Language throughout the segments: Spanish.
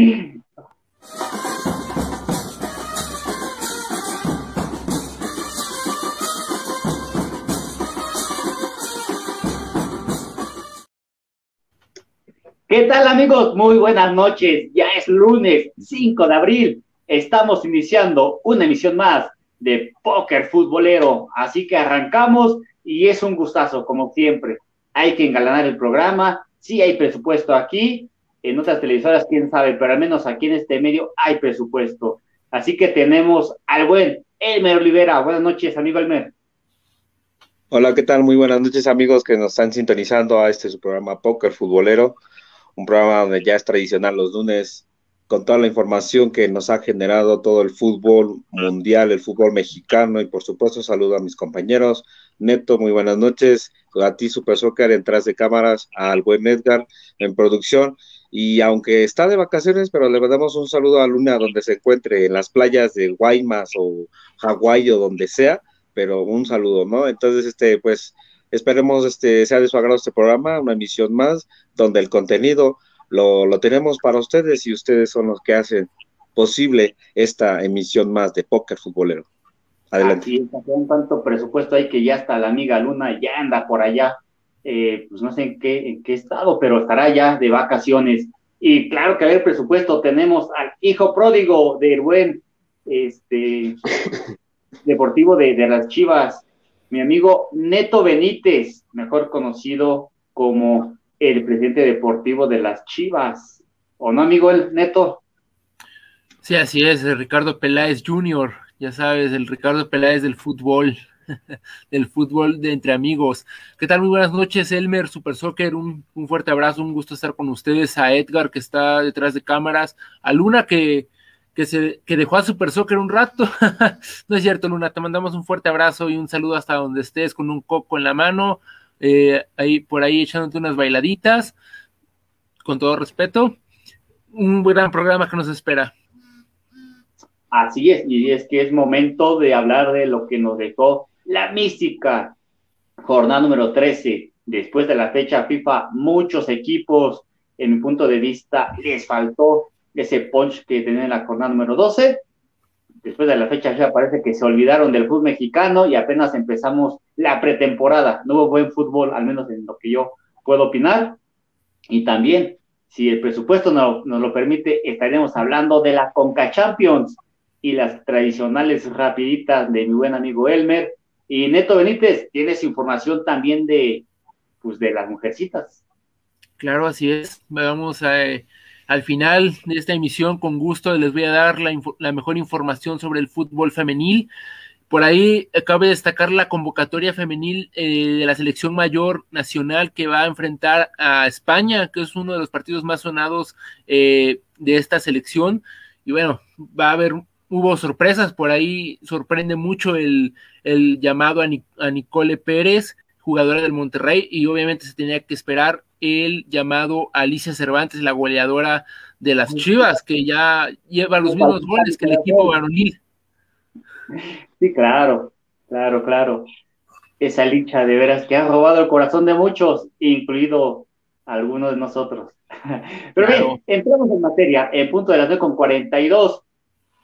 ¿Qué tal amigos? Muy buenas noches. Ya es lunes 5 de abril. Estamos iniciando una emisión más de Póker Futbolero. Así que arrancamos y es un gustazo, como siempre. Hay que engalanar el programa. Sí hay presupuesto aquí. En otras televisoras, quién sabe, pero al menos aquí en este medio hay presupuesto. Así que tenemos al buen Elmer Olivera. Buenas noches, amigo Elmer. Hola, ¿qué tal? Muy buenas noches, amigos que nos están sintonizando a este su programa Póker Futbolero un programa donde ya es tradicional los lunes, con toda la información que nos ha generado todo el fútbol mundial, el fútbol mexicano, y por supuesto saludo a mis compañeros. Neto, muy buenas noches. A ti, Super Soccer, detrás de cámaras, al buen Edgar en producción. Y aunque está de vacaciones, pero le mandamos un saludo a Luna donde se encuentre, en las playas de Guaymas o Hawái o donde sea, pero un saludo, ¿no? Entonces, este, pues, Esperemos este, sea de su agrado este programa, una emisión más, donde el contenido lo, lo tenemos para ustedes y ustedes son los que hacen posible esta emisión más de Póker Futbolero. Adelante. Así un tanto presupuesto hay que ya está la amiga Luna, ya anda por allá, eh, pues no sé en qué, en qué estado, pero estará ya de vacaciones. Y claro que a ver presupuesto tenemos al hijo pródigo del buen este, deportivo de, de las Chivas, mi amigo Neto Benítez, mejor conocido como el presidente deportivo de las Chivas. ¿O no, amigo el Neto? Sí, así es, el Ricardo Peláez Jr., ya sabes, el Ricardo Peláez del fútbol, del fútbol de entre amigos. ¿Qué tal? Muy buenas noches, Elmer, Super Soccer, un, fuerte abrazo, un gusto estar con ustedes, a Edgar que está detrás de cámaras, a Luna que que, se, que dejó a Super Soccer un rato. no es cierto, Luna, te mandamos un fuerte abrazo y un saludo hasta donde estés con un coco en la mano, eh, ahí por ahí echándote unas bailaditas, con todo respeto. Un gran programa que nos espera. Así es, y es que es momento de hablar de lo que nos dejó la mística jornada número 13. Después de la fecha FIFA, muchos equipos, en mi punto de vista, les faltó ese punch que tenía en la jornada número 12. Después de la fecha ya parece que se olvidaron del fútbol mexicano y apenas empezamos la pretemporada. No hubo buen fútbol, al menos en lo que yo puedo opinar. Y también, si el presupuesto nos, nos lo permite, estaremos hablando de la Conca Champions y las tradicionales rapiditas de mi buen amigo Elmer. Y Neto Benítez, tienes información también de, pues, de las mujercitas. Claro, así es. Vamos a... Eh al final de esta emisión, con gusto, les voy a dar la, mejor información sobre el fútbol femenil. Por ahí cabe destacar la convocatoria femenil eh, de la selección mayor nacional que va a enfrentar a España, que es uno de los partidos más sonados eh, de esta selección. Y bueno, va a haber, hubo sorpresas por ahí, sorprende mucho el, llamado a, a Nicole Pérez, jugadora del Monterrey, y obviamente se tenía que esperar el llamado Alicia Cervantes, la goleadora de las Chivas, que ya lleva los mismos goles que el equipo varonil. Sí, claro, claro, claro. Esa licha de veras que ha robado el corazón de muchos, incluido algunos de nosotros. Pero bien, entramos en materia, en punto de las 9 con 42.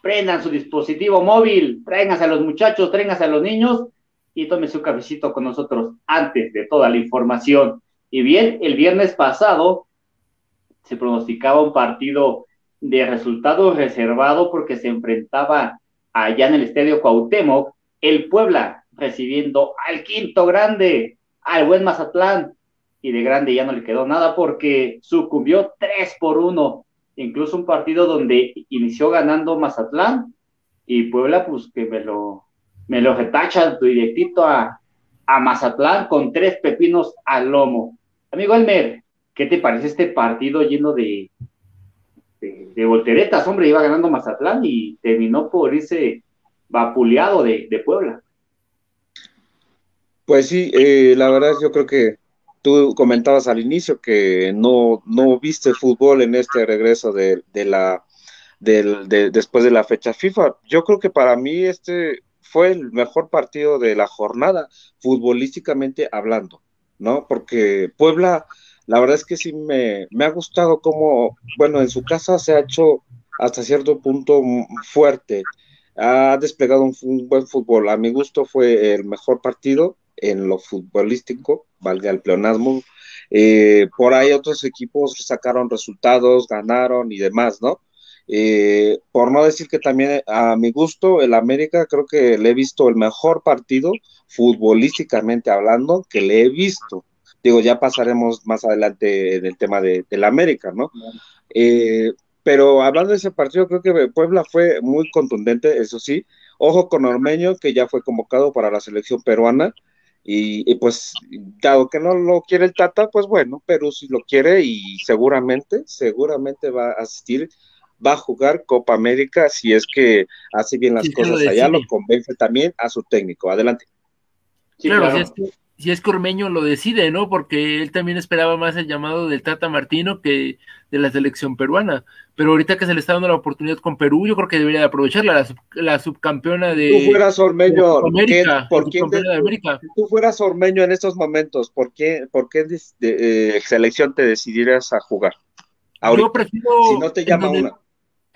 Prendan su dispositivo móvil, tráiganse a los muchachos, tráiganse a los niños y tomen su cafecito con nosotros antes de toda la información. Y bien, el viernes pasado se pronosticaba un partido de resultado reservado porque se enfrentaba allá en el Estadio Cuauhtémoc el Puebla recibiendo al quinto grande, al buen Mazatlán, y de grande ya no le quedó nada porque sucumbió 3 por 1, incluso un partido donde inició ganando Mazatlán y Puebla pues que me lo, me lo retacha directito a, a Mazatlán con tres pepinos al lomo. Amigo Elmer, ¿qué te parece este partido lleno de, de, volteretas? Hombre, iba ganando Mazatlán y terminó por ese vapuleado de, Puebla. Pues sí, eh, la verdad yo creo que tú comentabas al inicio que no, no viste fútbol en este regreso de, la del, de, después de la fecha FIFA. Yo creo que para mí este fue el mejor partido de la jornada, futbolísticamente hablando. ¿no? Porque Puebla la verdad es que sí me, me ha gustado cómo, bueno, en su casa se ha hecho hasta cierto punto fuerte, ha desplegado un, buen fútbol. A mi gusto fue el mejor partido en lo futbolístico, valga el pleonasmo. Eh, por ahí otros equipos sacaron resultados, ganaron y demás, ¿no? Eh, por no decir que también a mi gusto, el América creo que le he visto el mejor partido futbolísticamente hablando que le he visto. Digo, ya pasaremos más adelante en el tema de, del América, ¿no? Eh, pero hablando de ese partido, creo que Puebla fue muy contundente, eso sí. Ojo con Ormeño, que ya fue convocado para la selección peruana. Y, pues, dado que no lo quiere el Tata, pues bueno, Perú sí lo quiere y seguramente, seguramente va a asistir va a jugar Copa América si es que hace bien las cosas allá, lo convence también a su técnico. Adelante. claro, Si, es que, si es lo decide, ¿no? Porque él también esperaba más el llamado del Tata Martino que de la selección peruana. Pero ahorita que se le está dando la oportunidad con Perú, yo creo que debería de aprovecharla, la, subcampeona de. Tú fueras Ormeño, ¿por qué tú fueras Ormeño en estos momentos, ¿por qué, por qué de, eh, selección te decidirías a jugar? Yo prefiero. Si no te llama una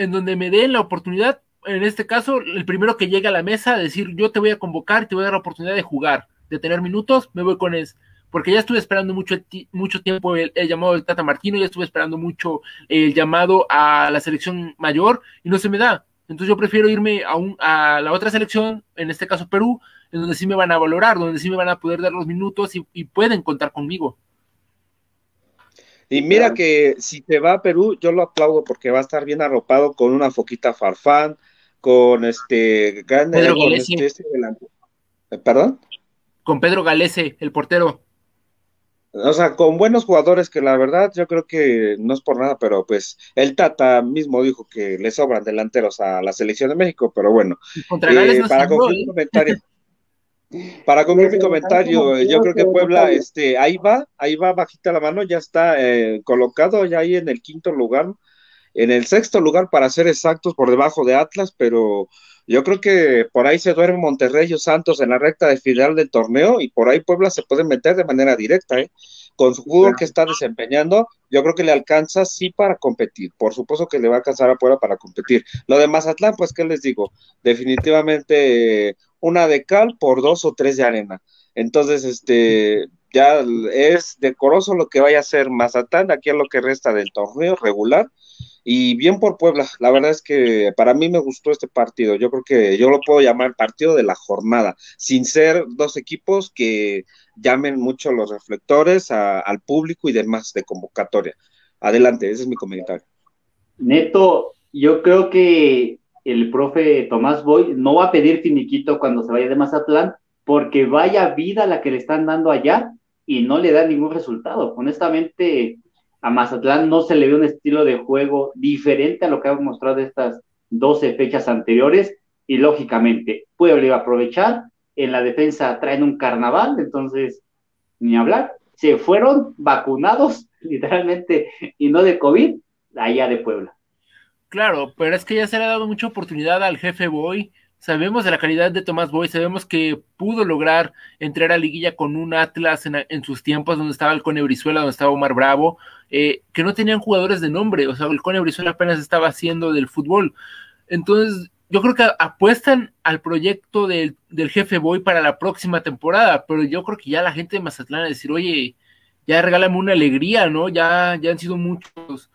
en donde me den la oportunidad, en este caso, el primero que llegue a la mesa, decir yo te voy a convocar, te voy a dar la oportunidad de jugar, de tener minutos, me voy con eso. Porque ya estuve esperando mucho, mucho tiempo el, llamado del Tata Martino, ya estuve esperando mucho el llamado a la selección mayor y no se me da. Entonces yo prefiero irme a, un, a la otra selección, en este caso Perú, en donde sí me van a valorar, donde sí me van a poder dar los minutos y pueden contar conmigo. Y mira que si te va a Perú, yo lo aplaudo porque va a estar bien arropado con una foquita farfán, con este Pedro. Este, eh, ¿Perdón? Con Pedro Galese, el portero. O sea, con buenos jugadores que la verdad yo creo que no es por nada, pero pues el Tata mismo dijo que le sobran delanteros a la selección de México, pero bueno. Eh, para concluir un comentario. Para concluir mi comentario, yo creo que Puebla, este, ahí va, ahí va bajita la mano, ya está eh, colocado ya ahí en el quinto lugar, en el sexto lugar para ser exactos por debajo de Atlas, pero yo creo que por ahí se duerme Monterrey y Santos en la recta de final del torneo y por ahí Puebla se puede meter de manera directa, ¿eh? con su fútbol que está desempeñando, yo creo que le alcanza sí para competir. Por supuesto que le va a alcanzar a Puebla para competir. Lo de Mazatlán, pues, ¿qué les digo? Definitivamente una de cal por dos o tres de arena. Entonces, este, ya es decoroso lo que vaya a hacer Mazatlán aquí a lo que resta del torneo regular. Y bien por Puebla, la verdad es que para mí me gustó este partido. Yo creo que yo lo puedo llamar partido de la jornada, sin ser dos equipos que llamen mucho los reflectores al público y demás de convocatoria. Adelante, ese es mi comentario. Neto, yo creo que el profe Tomás Boy no va a pedir finiquito cuando se vaya de Mazatlán, porque vaya vida la que le están dando allá y no le da ningún resultado. Honestamente, a Mazatlán no se le ve un estilo de juego diferente a lo que ha mostrado estas 12 fechas anteriores y lógicamente Puebla iba a aprovechar. En la defensa traen un carnaval, entonces ni hablar. Se fueron vacunados literalmente y no de COVID allá de Puebla. Claro, pero es que ya se le ha dado mucha oportunidad al jefe Boy. Sabemos de la calidad de Tomás Boy, sabemos que pudo lograr entrar a liguilla con un Atlas en, sus tiempos, donde estaba el Cone Brizuela, donde estaba Omar Bravo, eh, que no tenían jugadores de nombre, o sea, el Cone Brizuela apenas estaba haciendo del fútbol. Entonces, yo creo que apuestan al proyecto del, del jefe Boy para la próxima temporada, pero yo creo que ya la gente de Mazatlán a decir, oye, ya regálame una alegría, ¿no? Ya, ya han sido muchos,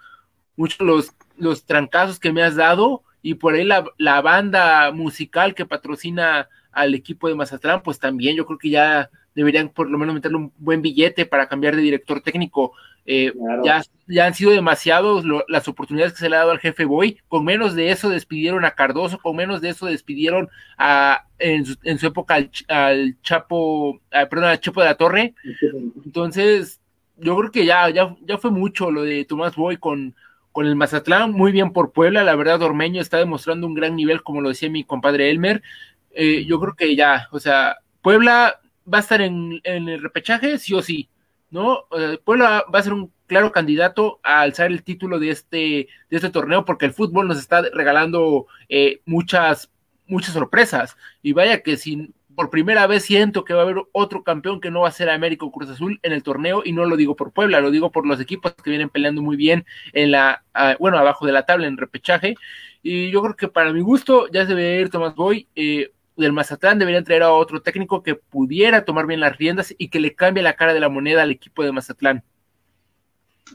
muchos los los trancazos que me has dado y por ahí la, la, banda musical que patrocina al equipo de Mazatlán, pues también yo creo que ya deberían por lo menos meterle un buen billete para cambiar de director técnico. Eh, ya, ya han sido demasiados las oportunidades que se le ha dado al jefe Boy. Con menos de eso despidieron a Cardoso, con menos de eso despidieron a, en, su, en su época al, Chapo, perdón, al Chapo de la Torre. Entonces, yo creo que ya, ya, ya fue mucho lo de Tomás Boy con, con el Mazatlán, muy bien por Puebla, la verdad Ormeño está demostrando un gran nivel, como lo decía mi compadre Elmer, eh, yo creo que ya, o sea, Puebla va a estar en, el repechaje, sí o sí, ¿no? Puebla va a ser un claro candidato a alzar el título de este, de este torneo, porque el fútbol nos está regalando eh, muchas, muchas sorpresas, y vaya que si por primera vez siento que va a haber otro campeón que no va a ser América o Cruz Azul en el torneo y no lo digo por Puebla, lo digo por los equipos que vienen peleando muy bien en la, bueno, abajo de la tabla en repechaje y yo creo que para mi gusto ya se debe ir Tomás Boy, eh, del Mazatlán deberían traer a otro técnico que pudiera tomar bien las riendas y que le cambie la cara de la moneda al equipo de Mazatlán.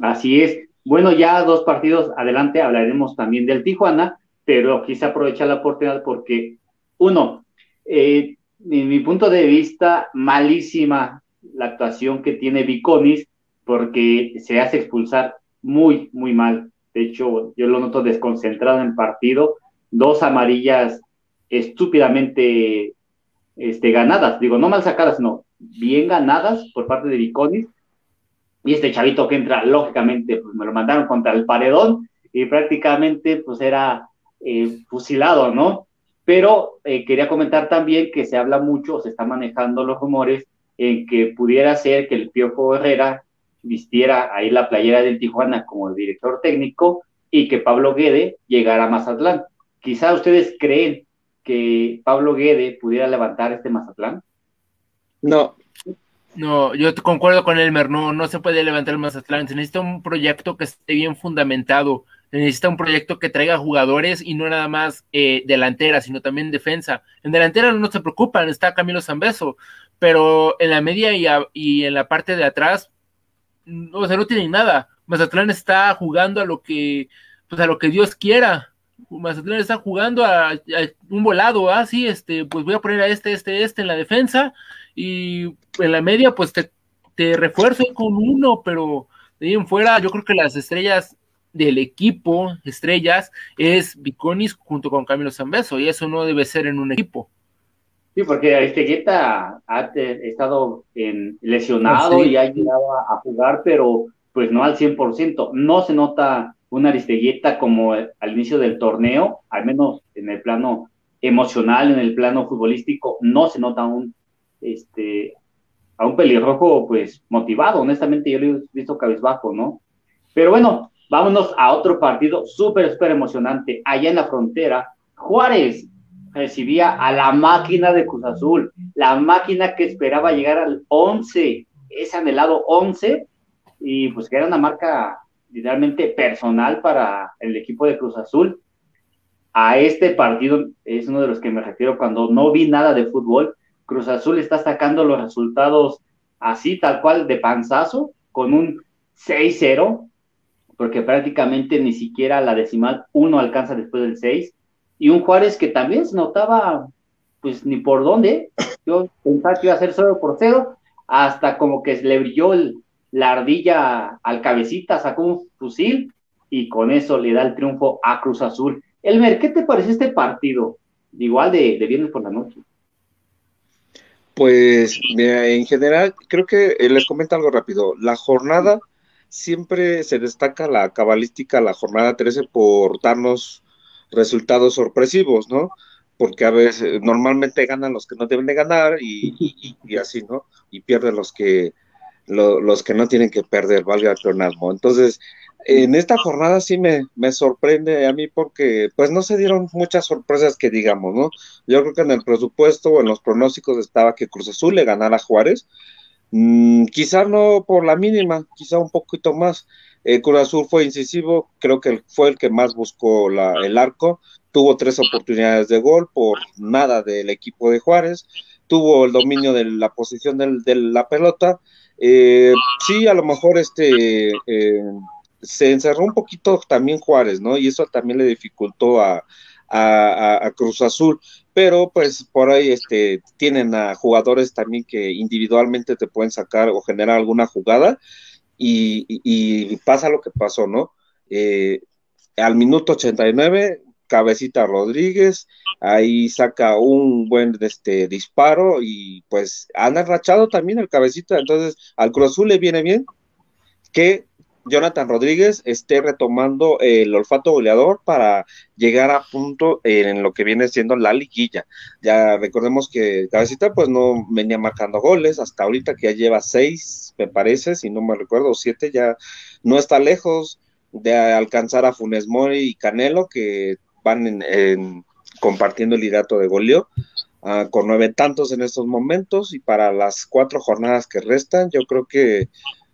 Así es. Bueno, ya dos partidos adelante hablaremos también del Tijuana, pero quise aprovechar la oportunidad porque, uno, eh, en mi punto de vista, malísima la actuación que tiene Viconis porque se hace expulsar muy, muy mal. De hecho, yo lo noto desconcentrado en partido. Dos amarillas estúpidamente este, ganadas. Digo, no mal sacadas, sino bien ganadas por parte de Viconis. Y este chavito que entra, lógicamente, pues me lo mandaron contra el paredón y prácticamente pues era eh, fusilado, ¿no? Pero eh, quería comentar también que se habla mucho, se están manejando los rumores en que pudiera ser que el Piojo Herrera vistiera ahí la playera del Tijuana como el director técnico y que Pablo Guede llegara a Mazatlán. Quizá ustedes creen que Pablo Guede pudiera levantar este Mazatlán. No. No, yo concuerdo con Elmer, no, no se puede levantar el Mazatlán, se necesita un proyecto que esté bien fundamentado, necesita un proyecto que traiga jugadores y no nada más eh, delantera, sino también defensa. En delantera no se preocupan, está Camilo Zambeso, pero en la media y, y en la parte de atrás, no, o sea, no tienen nada. Mazatlán está jugando a lo que, pues a lo que Dios quiera. Mazatlán está jugando a, un volado, ah, sí, este, pues voy a poner a este, este, este en la defensa y en la media, pues te, te refuerzo con uno, pero de ahí en fuera, yo creo que las estrellas del equipo estrellas es Viconis junto con Camilo Zambeso y eso no debe ser en un equipo. Sí, porque Aristegueta ha estado en, lesionado y ha llegado a, jugar, pero pues no al 100%. No se nota una Aristegueta como al inicio del torneo, al menos en el plano emocional, en el plano futbolístico, no se nota un, este, a un pelirrojo pues motivado. Honestamente, yo lo he visto cabezbajo, ¿no? Pero bueno, Vámonos a otro partido súper, súper emocionante. Allá en la frontera, Juárez recibía a la máquina de Cruz Azul, la máquina que esperaba llegar al 11, ese anhelado 11, y pues que era una marca literalmente personal para el equipo de Cruz Azul. A este partido es uno de los que me refiero cuando no vi nada de fútbol. Cruz Azul está sacando los resultados así, tal cual, de panzazo, con un 6-0, porque prácticamente ni siquiera la decimal uno alcanza después del 6, y un Juárez que también se notaba, pues ni por dónde, yo pensaba que iba a ser solo por cero, hasta como que le brilló la ardilla al cabecita, sacó un fusil, y con eso le da el triunfo a Cruz Azul. Elmer, ¿qué te parece este partido? Igual de, de viernes por la noche. Pues en general, creo que eh, les comento algo rápido. La jornada siempre se destaca la cabalística, la jornada 13, por darnos resultados sorpresivos, ¿no? Porque a veces normalmente ganan los que no deben de ganar y, así, ¿no? Y pierden los que los que no tienen que perder, valga el pleonasmo. Entonces, en esta jornada sí me, me, sorprende a mí porque pues no se dieron muchas sorpresas que digamos, ¿no? Yo creo que en el presupuesto o en los pronósticos estaba que Cruz Azul le ganara a Juárez, Mm, quizá no por la mínima, quizá un poquito más. Eh, Cruz Azul fue incisivo, creo que fue el que más buscó el arco, tuvo tres oportunidades de gol por nada del equipo de Juárez, tuvo el dominio de la posición de la pelota. Eh, sí, a lo mejor este eh, se encerró un poquito también Juárez, ¿no? Y eso también le dificultó a, a, Cruz Azul, pero pues por ahí este, tienen a jugadores también que individualmente te pueden sacar o generar alguna jugada y, pasa lo que pasó, ¿no? Eh, al minuto 89, Cabecita Rodríguez, ahí saca un buen este, disparo y pues han arrachado también el Cabecita, entonces al Cruz Azul le viene bien que Jonathan Rodríguez esté retomando el olfato goleador para llegar a punto en lo que viene siendo la liguilla. Ya recordemos que Cabecita pues no venía marcando goles, hasta ahorita que ya lleva seis, me parece, si no me recuerdo, siete, ya no está lejos de alcanzar a Funes Mori y Canelo, que van en, compartiendo el liderato de goleo. ah, con nueve tantos en estos momentos y para las cuatro jornadas que restan, yo creo que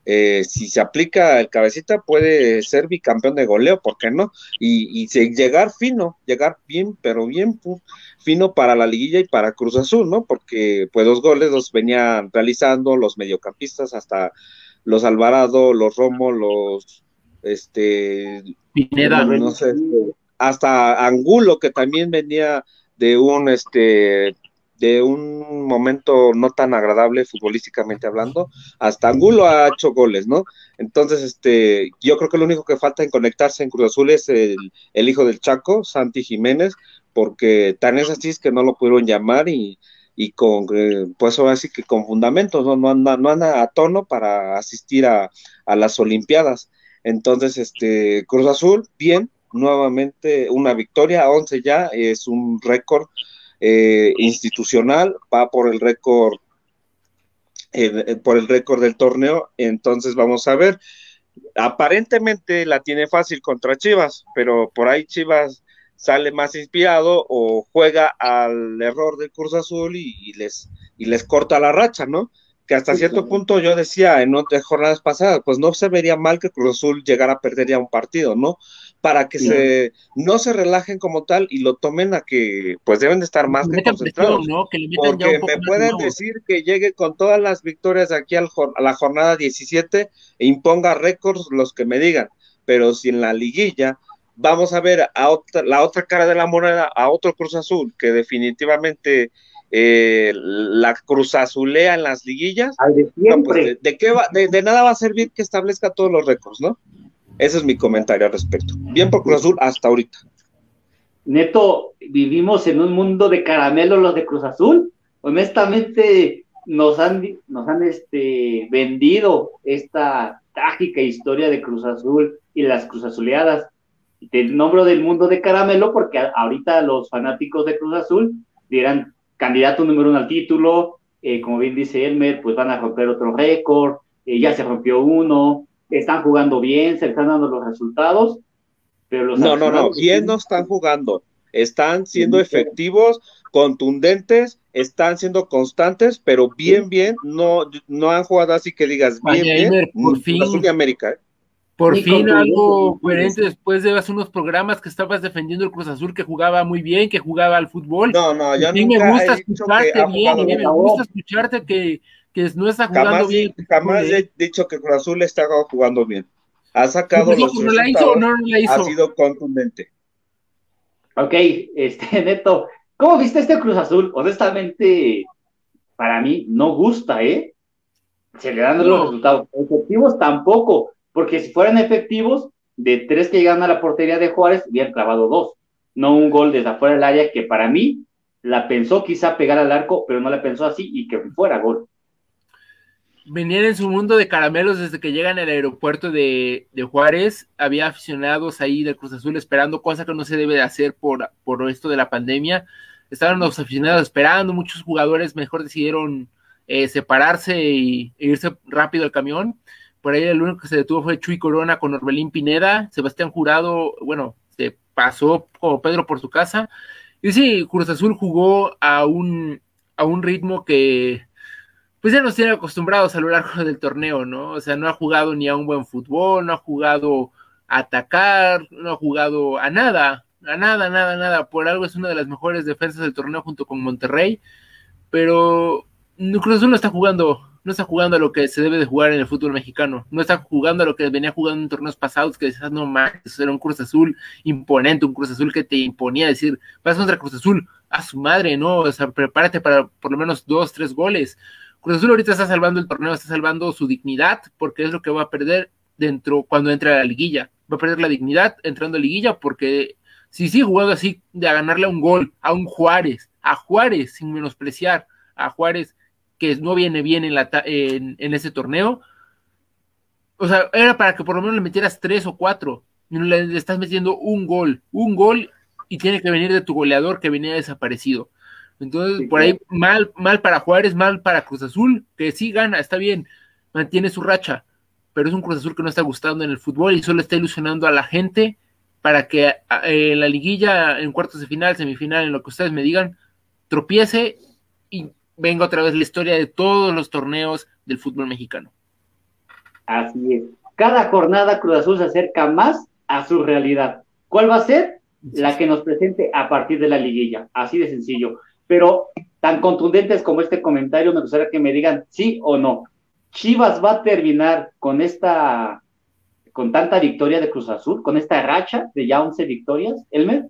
eh, si se aplica el cabecita puede ser bicampeón de goleo, ¿por qué no? Y, y llegar fino, llegar bien, pero bien fino para la liguilla y para Cruz Azul, ¿no? Porque pues dos goles los venían realizando los mediocampistas hasta los Alvarado, los Romo, los este Pineda, no sé, hasta Angulo que también venía de un este de un momento no tan agradable futbolísticamente hablando, hasta Angulo ha hecho goles, ¿no? Entonces, este, yo creo que lo único que falta en conectarse en Cruz Azul es el, hijo del Chaco, Santi Jiménez, porque tan es así es que no lo pudieron llamar y, y con, eh, pues ahora sí que con fundamentos, ¿no? No anda, no anda a tono para asistir a, a las Olimpiadas. Entonces, este, Cruz Azul, bien, nuevamente una victoria, 11 ya, es un récord eh, institucional, va por el récord eh, por el récord del torneo, entonces vamos a ver. Aparentemente la tiene fácil contra Chivas, pero por ahí Chivas sale más inspirado o juega al error del Cruz Azul y, les, y les corta la racha, ¿no? Que hasta cierto punto yo decía en otras jornadas pasadas, pues no se vería mal que Cruz Azul llegara a perder ya un partido, ¿no? Para que se no se relajen como tal y lo tomen a que pues deben de estar más que concentrados. porque me pueden decir que llegue con todas las victorias de aquí al, a la jornada 17 e imponga récords los que me digan, pero si en la liguilla vamos a ver a otra, la otra cara de la moneda, a otro Cruz Azul que definitivamente eh, la Cruz Azulea en las liguillas, pues, de, qué va, de nada va a servir que establezca todos los récords, ¿no? Ese es mi comentario al respecto. Bien por Cruz Azul hasta ahorita. Neto, vivimos en un mundo de caramelo los de Cruz Azul. Honestamente, nos han, nos han este, vendido esta trágica historia de Cruz Azul y las Cruz Azuleadas. Te nombro del mundo de caramelo porque ahorita los fanáticos de Cruz Azul dirán candidato número uno al título, eh, como bien dice Elmer, pues van a romper otro récord, eh, ya se rompió uno, están jugando bien, se están dando los resultados, pero los... No, no, no, bien no están jugando, están siendo efectivos, contundentes, están siendo constantes, pero bien, bien, no, no han jugado así que digas bien, bien, por fin. de América. ¿eh? Por fin algo coherente después de hace unos programas que estabas defendiendo el Cruz Azul, que jugaba muy bien, que jugaba al fútbol. No, no, ya no. me gusta escucharte bien, me gusta escucharte que, que no está jugando jamás, bien. Jamás he dicho que Cruz Azul está jugando bien. Ha sacado los no la hizo o no la hizo? Ha sido contundente. Ok, este, Neto, ¿cómo viste este Cruz Azul? Honestamente, para mí no gusta, ¿eh? Se le dan los resultados. Efectivos tampoco, porque si fueran efectivos, de tres que llegan a la portería de Juárez, hubieran clavado dos. No un gol desde afuera del área que para mí la pensó quizá pegar al arco, pero no la pensó así y que fuera gol venían en su mundo de caramelos desde que llegan al aeropuerto de, Juárez. Había aficionados ahí del Cruz Azul esperando, cosa que no se debe de hacer por, por esto de la pandemia. Estaban los aficionados esperando, muchos jugadores mejor decidieron eh, separarse y, e irse rápido al camión. Por ahí el único que se detuvo fue Chuy Corona con Orbelín Pineda. Sebastián Jurado, bueno, se pasó como Pedro por su casa. Y sí, Cruz Azul jugó a un, a un ritmo que pues ya nos tiene acostumbrados a lo largo del torneo, ¿no? O sea, no ha jugado ni a un buen fútbol, no ha jugado a atacar, no ha jugado a nada, a nada, nada, nada. Por algo es una de las mejores defensas del torneo junto con Monterrey, pero Cruz Azul no está jugando, no está jugando a lo que se debe de jugar en el fútbol mexicano, no está jugando a lo que venía jugando en torneos pasados, que decías, no más, era un Cruz Azul imponente, un Cruz Azul que te imponía decir, vas contra Cruz Azul, a su madre, ¿no? O sea, prepárate para por lo menos dos, tres goles. Cruz Azul ahorita está salvando el torneo, está salvando su dignidad, porque es lo que va a perder dentro cuando entre a la liguilla. Va a perder la dignidad entrando a liguilla, porque si sigue jugando así de a ganarle a un gol, a un Juárez, a Juárez, sin menospreciar a Juárez, que no viene bien en, la, en, ese torneo, o sea, era para que por lo menos le metieras tres o cuatro, y le estás metiendo un gol, un gol, y tiene que venir de tu goleador que venía desaparecido. Entonces, por ahí mal, mal para Juárez, mal para Cruz Azul, que sí gana, está bien, mantiene su racha, pero es un Cruz Azul que no está gustando en el fútbol y solo está ilusionando a la gente para que en la liguilla, en cuartos de final, semifinal, en lo que ustedes me digan, tropiece y venga otra vez la historia de todos los torneos del fútbol mexicano. Así es. Cada jornada Cruz Azul se acerca más a su realidad. ¿Cuál va a ser? La que nos presente a partir de la liguilla. Así de sencillo. Pero tan contundentes como este comentario, me gustaría que me digan sí o no. Chivas va a terminar con esta, con tanta victoria de Cruz Azul, con esta racha de ya 11 victorias, Elmer.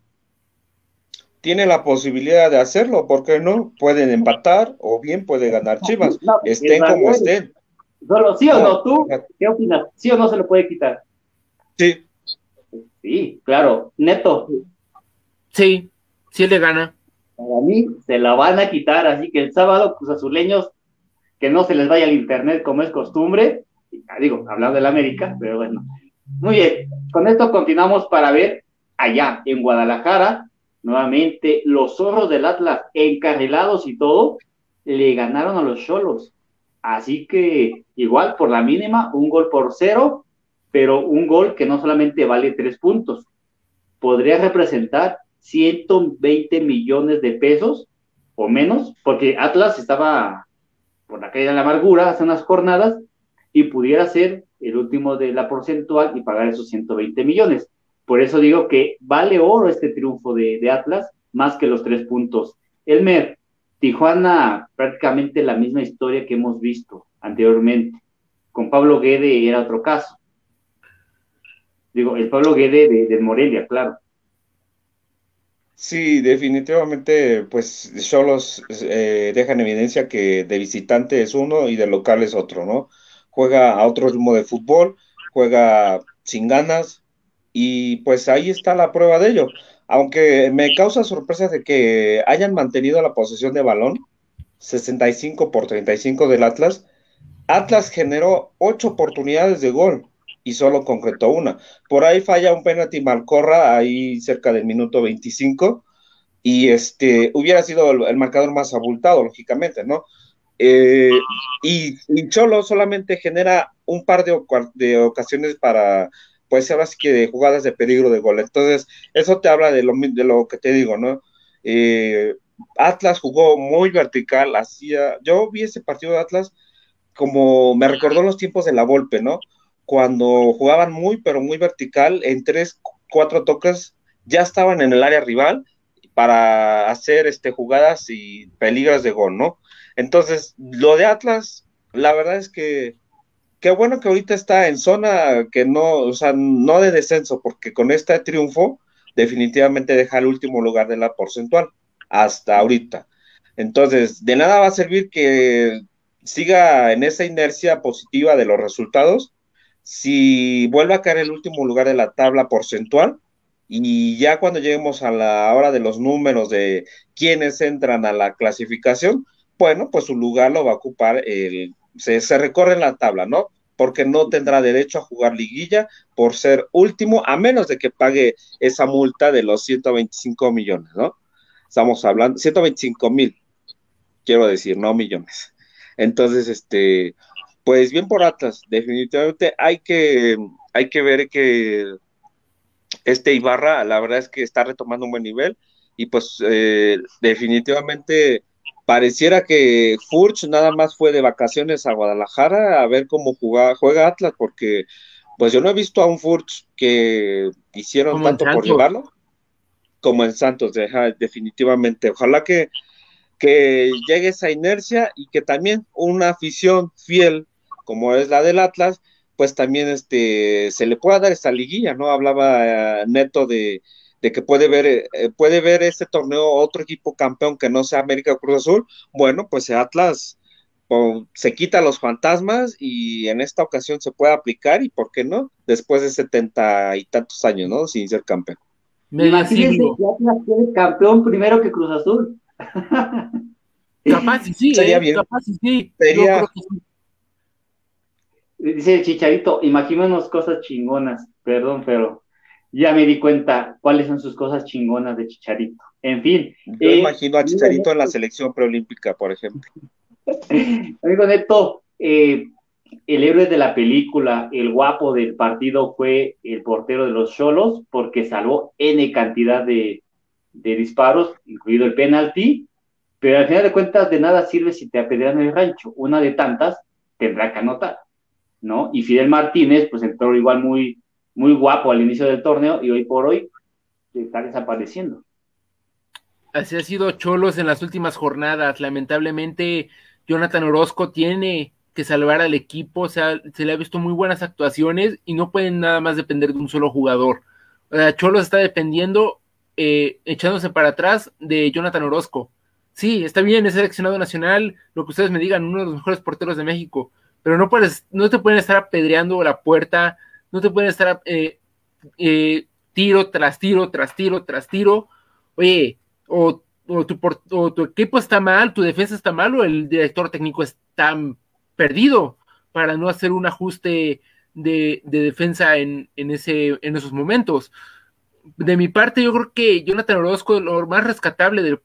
Tiene la posibilidad de hacerlo, ¿por qué no? Pueden empatar o bien puede ganar Chivas, estén como estén. Solo sí o no, tú, ¿qué opinas? ¿Sí o no se lo puede quitar? Sí. Sí, claro, neto. Sí, sí le gana. Para mí se la van a quitar, así que el sábado, pues azuleños, que no se les vaya al internet como es costumbre. Digo, hablando del América, pero bueno. Muy bien, con esto continuamos para ver allá en Guadalajara, nuevamente los zorros del Atlas encarrilados y todo, le ganaron a los Cholos. Así que igual por la mínima, un gol por cero, pero un gol que no solamente vale tres puntos, podría representar 120 millones de pesos o menos, porque Atlas estaba por la caída de la amargura hace unas jornadas y pudiera ser el último de la porcentual y pagar esos 120 millones. Por eso digo que vale oro este triunfo de, Atlas más que los tres puntos. Elmer, Tijuana prácticamente la misma historia que hemos visto anteriormente. Con Pablo Guede era otro caso. Digo, el Pablo Guede de, de Morelia, claro. Sí, definitivamente, pues solos eh, dejan evidencia que de visitante es uno y de local es otro, ¿no? Juega a otro ritmo de fútbol, juega sin ganas y pues ahí está la prueba de ello. Aunque me causa sorpresa de que hayan mantenido la posesión de balón, 65 por 35 del Atlas, Atlas generó ocho oportunidades de gol y solo concretó una. Por ahí falla un penalti Malcorra, ahí cerca del minuto 25, y este hubiera sido el, marcador más abultado, lógicamente, ¿no? Eh, y, Cholo solamente genera un par de, ocasiones para, pues ahora sí que de jugadas de peligro de gol. Entonces, eso te habla de lo, de lo que te digo, ¿no? Eh, Atlas jugó muy vertical, hacía, yo vi ese partido de Atlas como me recordó los tiempos de la Volpe, ¿no? Cuando jugaban muy, pero muy vertical, en tres, cuatro toques, ya estaban en el área rival para hacer este, jugadas y peligros de gol, ¿no? Entonces, lo de Atlas, la verdad es que qué bueno que ahorita está en zona que no, o sea, no de descenso, porque con este triunfo definitivamente deja el último lugar de la porcentual hasta ahorita. Entonces, de nada va a servir que siga en esa inercia positiva de los resultados si vuelve a caer el último lugar de la tabla porcentual, y ya cuando lleguemos a la hora de los números de quienes entran a la clasificación, bueno, pues su lugar lo va a ocupar el, se, se recorre en la tabla, ¿no? Porque no tendrá derecho a jugar liguilla por ser último, a menos de que pague esa multa de los 125 millones, ¿no? Estamos hablando, 125 mil, quiero decir, no millones. Entonces, este, pues bien por Atlas, definitivamente hay que, hay que ver que este Ibarra, la verdad es que está retomando un buen nivel y pues eh, definitivamente pareciera que Furch nada más fue de vacaciones a Guadalajara a ver cómo juega, juega Atlas, porque pues yo no he visto a un Furch que hicieron tanto por llevarlo como en Santos, definitivamente. Ojalá que, que llegue esa inercia y que también una afición fiel como es la del Atlas, pues también este, se le pueda dar esta liguilla, ¿no? Hablaba eh, Neto de, que puede ver, eh, puede ver este torneo otro equipo campeón que no sea América Cruz Azul, bueno, pues Atlas se quita los fantasmas y en esta ocasión se puede aplicar y por qué no, después de setenta y tantos años, ¿no? Sin ser campeón. Imagínense que Atlas tiene campeón primero que Cruz Azul. capaz sí, Sería ¿eh? bien. capaz sí. Sería, dice el chicharito, imaginémonos cosas chingonas, perdón, pero ya me di cuenta cuáles son sus cosas chingonas de chicharito. En fin. Yo eh, imagino a Chicharito en la selección preolímpica, por ejemplo. Amigo Neto, eh, el héroe de la película, el guapo del partido fue el portero de los Cholos, porque salvó N cantidad de, de disparos, incluido el penalti, pero al final de cuentas de nada sirve si te apedrean el rancho. Una de tantas tendrá que anotar, ¿no? Y Fidel Martínez, pues entró igual muy, muy guapo al inicio del torneo y hoy por hoy está desapareciendo. Así ha sido Cholos en las últimas jornadas. Lamentablemente, Jonathan Orozco tiene que salvar al equipo. O sea, se le ha visto muy buenas actuaciones y no pueden nada más depender de un solo jugador. O sea, Cholos está dependiendo, eh, echándose para atrás de Jonathan Orozco. Sí, está bien, es seleccionado nacional, lo que ustedes me digan, uno de los mejores porteros de México, pero no puedes, no te pueden estar apedreando la puerta, no te pueden estar eh, eh, tiro tras tiro, tras tiro, tras tiro. Oye, o, tu, equipo está mal, tu defensa está mal, o el director técnico está perdido para no hacer un ajuste de, defensa en esos momentos. De mi parte, yo creo que Jonathan Orozco es lo más rescatable de,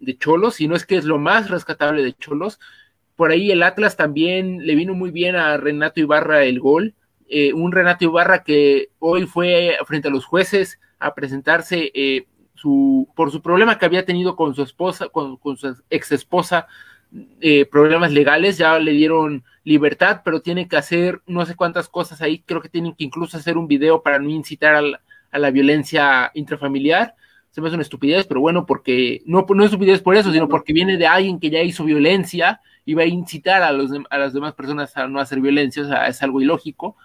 de, Cholos, y no es que es lo más rescatable de Cholos. Por ahí el Atlas también le vino muy bien a Renato Ibarra el gol. Eh, un Renato Ibarra que hoy fue frente a los jueces a presentarse eh, su, por su problema que había tenido con su esposa, con, su ex esposa, eh, problemas legales, ya le dieron libertad, pero tiene que hacer no sé cuántas cosas ahí, creo que tienen que incluso hacer un video para no incitar a la, violencia intrafamiliar. Se me hace una estupidez, pero bueno, porque no, no es estupidez por eso, sino porque viene de alguien que ya hizo violencia va a incitar a, a las demás personas a no hacer violencia, o sea, es algo ilógico.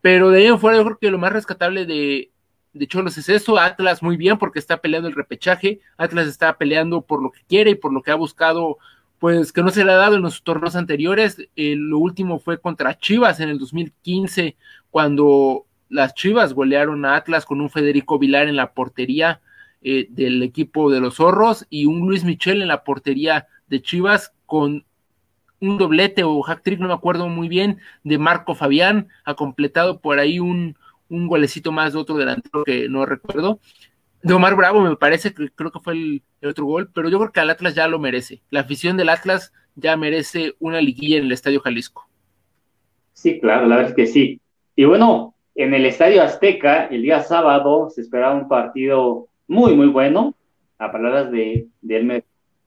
Pero de ahí en fuera, yo creo que lo más rescatable de, de Cholos es eso, Atlas muy bien porque está peleando el repechaje, Atlas está peleando por lo que quiere y por lo que ha buscado, pues que no se le ha dado en los torneos anteriores, eh, lo último fue contra Chivas en el 2015, cuando las Chivas golearon a Atlas con un Federico Vilar en la portería eh, del equipo de los zorros y un Luis Michel en la portería de Chivas con un doblete o hack trick, no me acuerdo muy bien, de Marco Fabián, ha completado por ahí un, un golecito más de otro delantero que no recuerdo. De Omar Bravo me parece que creo que fue el, otro gol, pero yo creo que el Atlas ya lo merece. La afición del Atlas ya merece una liguilla en el Estadio Jalisco. Sí, claro, la verdad es que sí. Y bueno, en el Estadio Azteca, el día sábado, se esperaba un partido muy, muy bueno. A palabras de, de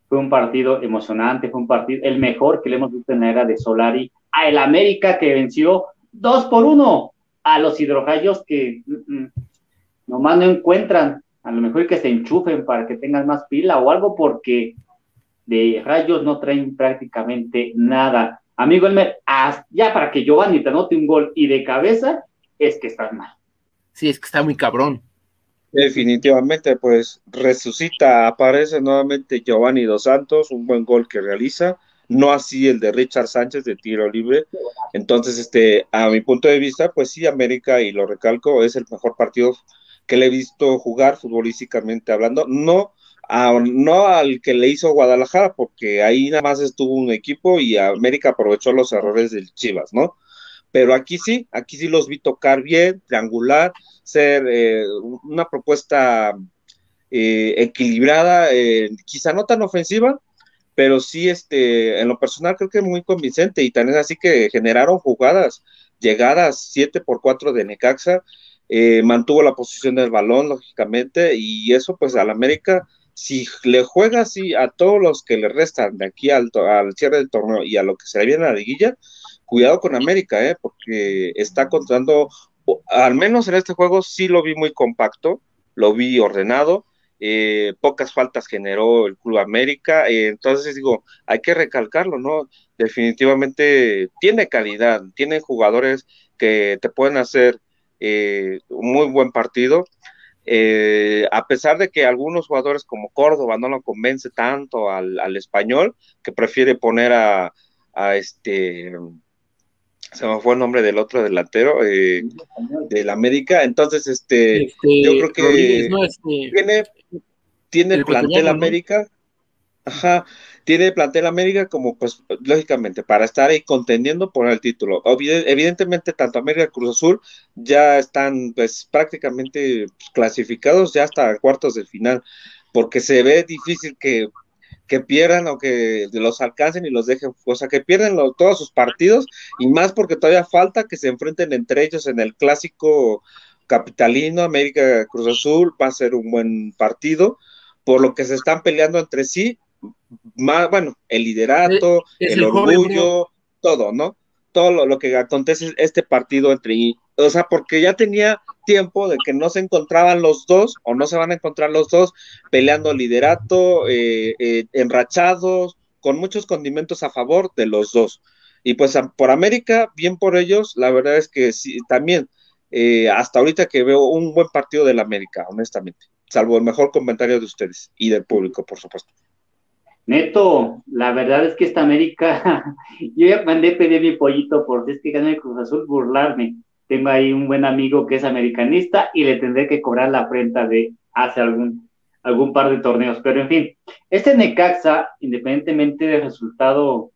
fue un partido emocionante, fue un partido el mejor que le hemos visto en la era de Solari. A el América que venció dos por uno a los hidrorrayos que mm, mm, nomás no encuentran, a lo mejor que se enchufen para que tengan más pila o algo, porque de rayos no traen prácticamente nada. Amigo Elmer, ya para que Giovanni te anote un gol y de cabeza, es que estás mal. Sí, es que está muy cabrón. Definitivamente, pues resucita, aparece nuevamente Giovanni Dos Santos, un buen gol que realiza no así el de Richard Sánchez de tiro libre. Entonces, este, a mi punto de vista, pues sí, América, y lo recalco, es el mejor partido que le he visto jugar futbolísticamente hablando, no, no al que le hizo Guadalajara, porque ahí nada más estuvo un equipo y América aprovechó los errores del Chivas, ¿no? Pero aquí sí, aquí sí los vi tocar bien, triangular, ser eh, una propuesta eh, equilibrada, eh, quizá no tan ofensiva, pero sí, este, en lo personal creo que muy convincente y también así que generaron jugadas, llegadas 7 por 4 de Necaxa, eh, mantuvo la posición del balón, lógicamente, y eso pues al América, si le juega así a todos los que le restan de aquí al, al cierre del torneo y a lo que se le viene a la liguilla, cuidado con América, eh, porque está contando, al menos en este juego sí lo vi muy compacto, lo vi ordenado, eh, pocas faltas generó el Club América, eh, entonces digo, hay que recalcarlo, ¿no? Definitivamente tiene calidad, tiene jugadores que te pueden hacer eh, un muy buen partido, a pesar de que algunos jugadores como Córdoba no lo convence tanto al, español, que prefiere poner a, este, se me fue el nombre del otro delantero eh, del América, entonces este, este yo creo que este, tiene tiene el plantel América, ajá, tiene el plantel América como, pues, lógicamente, para estar ahí contendiendo por el título. Evidentemente, tanto América como Cruz Azul ya están, pues, prácticamente clasificados ya hasta cuartos del final, porque se ve difícil que, que pierdan o que los alcancen y los dejen, o sea, que pierden todos sus partidos, y más porque todavía falta que se enfrenten entre ellos en el clásico capitalino, América Cruz Azul, va a ser un buen partido por lo que se están peleando entre sí más, bueno, el liderato, el, orgullo, todo, ¿no? Todo lo, lo, que acontece este partido entre, o sea, porque ya tenía tiempo de que no se encontraban los dos, o no se van a encontrar los dos, peleando liderato, eh, eh, enrachados, con muchos condimentos a favor de los dos. Y pues por América, bien por ellos, la verdad es que sí, también, eh, hasta ahorita que veo un buen partido del América, honestamente, salvo el mejor comentario de ustedes y del público, por supuesto. Neto, la verdad es que esta América, yo ya mandé pedir mi pollito por si es que gana el Cruz Azul, burlarme. Tengo ahí un buen amigo que es americanista y le tendré que cobrar la frente de hace algún, algún par de torneos. Pero en fin, este Necaxa, independientemente del resultado,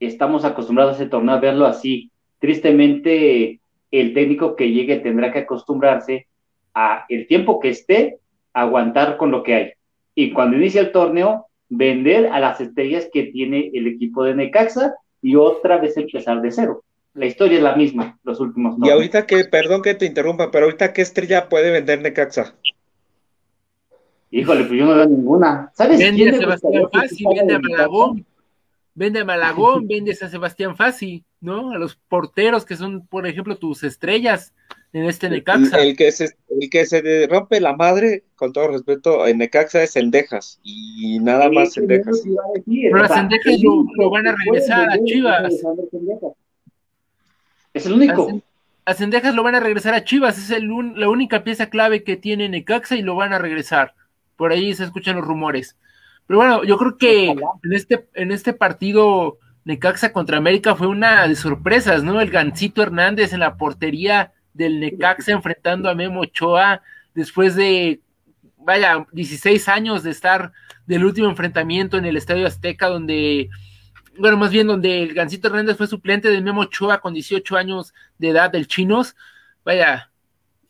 estamos acostumbrados a ese torneo a verlo así. Tristemente, el técnico que llegue tendrá que acostumbrarse a el tiempo que esté, aguantar con lo que hay. Y cuando inicia el torneo, vender a las estrellas que tiene el equipo de Necaxa y otra vez empezar de cero. La historia es la misma, los últimos. Y ahorita que, perdón que te interrumpa, pero ahorita qué estrella puede vender Necaxa? Híjole, pues yo no veo ninguna. ¿Sabes vende a Sebastián Fassi, vende a Malagón, vende a Malagón, vende a Sebastián Fassi, ¿no? A los porteros que son, por ejemplo, tus estrellas en este Necaxa. El, que se, el que se rompe la madre, con todo respeto, en Necaxa es Cendejas y nada más Cendejas. Pero a Cendejas lo, van a regresar a Chivas. Es el único. A Cendejas lo van a regresar a Chivas, es el la única pieza clave que tiene Necaxa y lo van a regresar. Por ahí se escuchan los rumores. Pero bueno, yo creo que en este, en este partido Necaxa contra América fue una de sorpresas, ¿no? El Gancito Hernández en la portería del Necaxa enfrentando a Memo Ochoa después de, vaya, 16 años de estar del último enfrentamiento en el Estadio Azteca, donde, bueno, más bien donde el Gancito Hernández fue suplente de Memo Ochoa con 18 años de edad del Chinos. Vaya,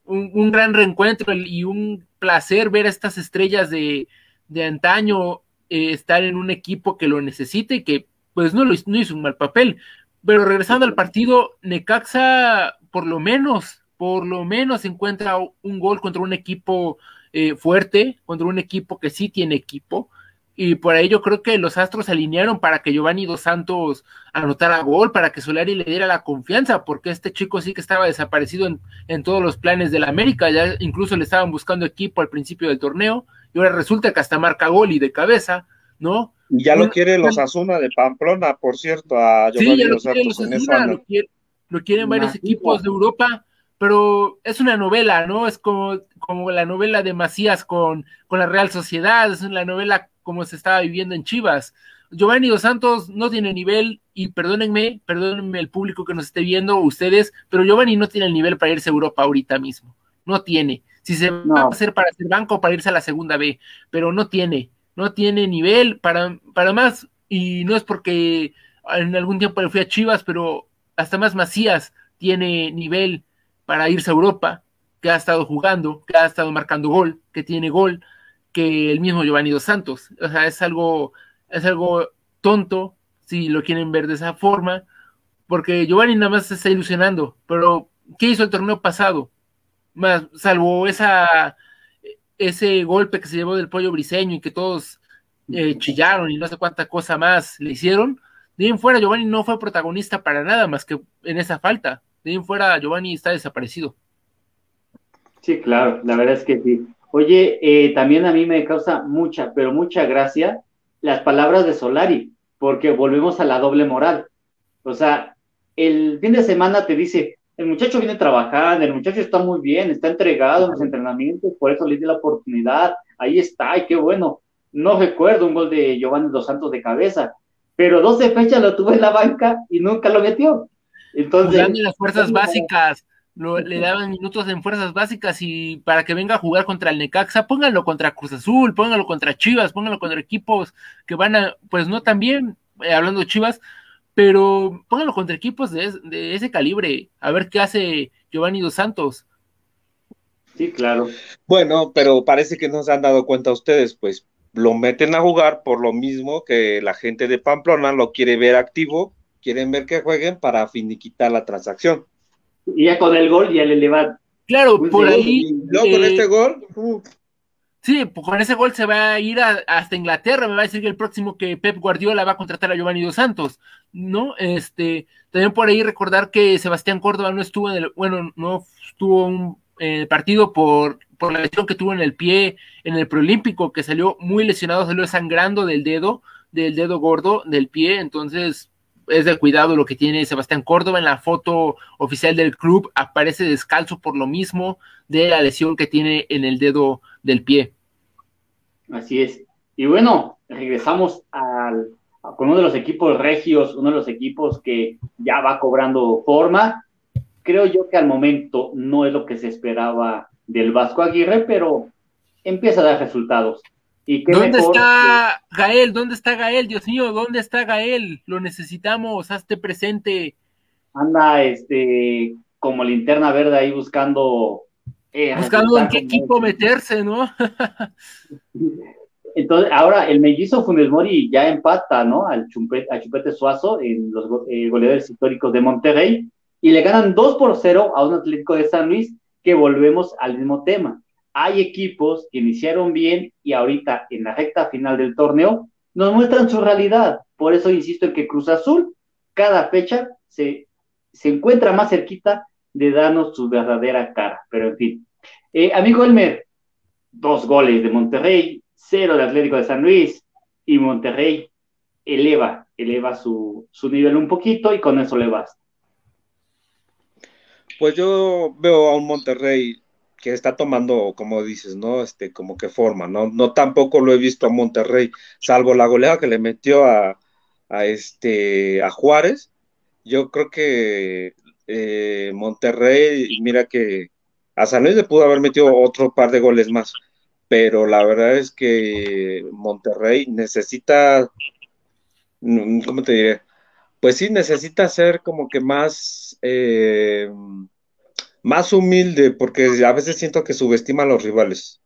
un, gran reencuentro y un placer ver a estas estrellas de, de antaño eh, estar en un equipo que lo necesite y que pues no, lo, hizo un mal papel. Pero regresando al partido, Necaxa por lo menos, por lo menos encuentra un gol contra un equipo eh, fuerte, contra un equipo que sí tiene equipo. Y por ahí yo creo que los Astros se alinearon para que Giovanni Dos Santos anotara gol, para que Solari le diera la confianza, porque este chico sí que estaba desaparecido en, en todos los planes de la América, ya incluso le estaban buscando equipo al principio del torneo, y ahora resulta que hasta marca gol y de cabeza, ¿no? Ya lo quiere los Asuna de Pamplona, por cierto, a Giovanni Dos Santos en lo quieren varios equipos de Europa, pero es una novela, ¿no? Es como, como la novela de Macías con, con la Real Sociedad, es la novela como se estaba viviendo en Chivas. Giovanni Dos Santos no tiene nivel, y perdónenme, perdónenme el público que nos esté viendo, ustedes, pero Giovanni no tiene el nivel para irse a Europa ahorita mismo. No tiene. Si se va a hacer para hacer banco, para irse a la segunda B, pero no tiene, no tiene nivel para, para más, y no es porque en algún tiempo le fui a Chivas, pero hasta más Macías tiene nivel para irse a Europa, que ha estado jugando, que ha estado marcando gol, que tiene gol, que el mismo Giovanni Dos Santos. O sea, es algo, es algo tonto, si lo quieren ver de esa forma, porque Giovanni nada más se está ilusionando, pero ¿qué hizo el torneo pasado? Más, salvo esa, ese golpe que se llevó del pollo briseño y que todos eh, chillaron y no sé cuánta cosa más le hicieron, de ahí en fuera, Giovanni no fue protagonista para nada más que en esa falta. De ahí en fuera, Giovanni está desaparecido. Sí, claro, la verdad es que sí. Oye, eh, también a mí me causa mucha, pero mucha gracia las palabras de Solari, porque volvemos a la doble moral. O sea, el fin de semana te dice, el muchacho viene trabajando, el muchacho está muy bien, está entregado en los entrenamientos, por eso le di la oportunidad, ahí está, y qué bueno. No recuerdo un gol de Giovanni Dos Santos de cabeza, pero 12 fechas lo tuvo en la banca y nunca lo metió. Entonces, Jugando las fuerzas básicas, le daban minutos en fuerzas básicas y para que venga a jugar contra el Necaxa, pónganlo contra Cruz Azul, pónganlo contra Chivas, pónganlo contra equipos que van a, pues no tan bien, eh, hablando de Chivas, pero pónganlo contra equipos de, de, ese calibre, a ver qué hace Giovanni Dos Santos. Sí, claro. Bueno, pero parece que no se han dado cuenta ustedes, pues lo meten a jugar por lo mismo que la gente de Pamplona lo quiere ver activo, quieren ver que jueguen para finiquitar la transacción. Y ya con el gol ya le elevan. Claro, por ahí. con eh, este gol. Sí, pues con ese gol se va a ir hasta Inglaterra, me va a decir que el próximo que Pep Guardiola va a contratar a Giovanni Dos Santos, ¿no? Este, también por ahí recordar que Sebastián Córdoba no estuvo en el, bueno, no estuvo un eh, partido por, por la lesión que tuvo en el pie en el preolímpico, que salió muy lesionado, salió sangrando del dedo, del dedo gordo del pie, entonces es de cuidado lo que tiene Sebastián Córdoba en la foto oficial del club, aparece descalzo por lo mismo de la lesión que tiene en el dedo del pie. Así es. Y bueno, regresamos al, con uno de los equipos regios, uno de los equipos que ya va cobrando forma. Creo yo que al momento no es lo que se esperaba del Vasco Aguirre, pero empieza a dar resultados. ¿Dónde está Gael? ¿Dónde está Gael? Dios mío, ¿dónde está Gael? Lo necesitamos, hazte presente. Anda, este, como linterna verde ahí buscando. Eh, buscando en qué equipo meterse, ¿no? Entonces, ahora el mellizo Funes Mori ya empata, ¿no? Al Chupete, Chupete Suazo en los eh, goleadores históricos de Monterrey y le ganan 2 por 0 a un Atlético de San Luis que volvemos al mismo tema hay equipos que iniciaron bien y ahorita en la recta final del torneo nos muestran su realidad. Por eso insisto en que Cruz Azul cada fecha se, se encuentra más cerquita de darnos su verdadera cara. Pero en fin. Eh, amigo Elmer, dos goles de Monterrey, cero de Atlético de San Luis y Monterrey eleva, eleva su, su nivel un poquito y con eso le basta. Pues yo veo a un Monterrey que está tomando, como dices, ¿no? Este, como que forma, ¿no? No tampoco lo he visto a Monterrey, salvo la goleada que le metió a, a este, a Juárez. Yo creo que eh, Monterrey, mira que a San Luis le pudo haber metido otro par de goles más, pero la verdad es que Monterrey necesita, mm, ¿cómo te diré? Pues sí, necesita ser como que más... Eh, más humilde, porque a veces siento que subestima a los rivales.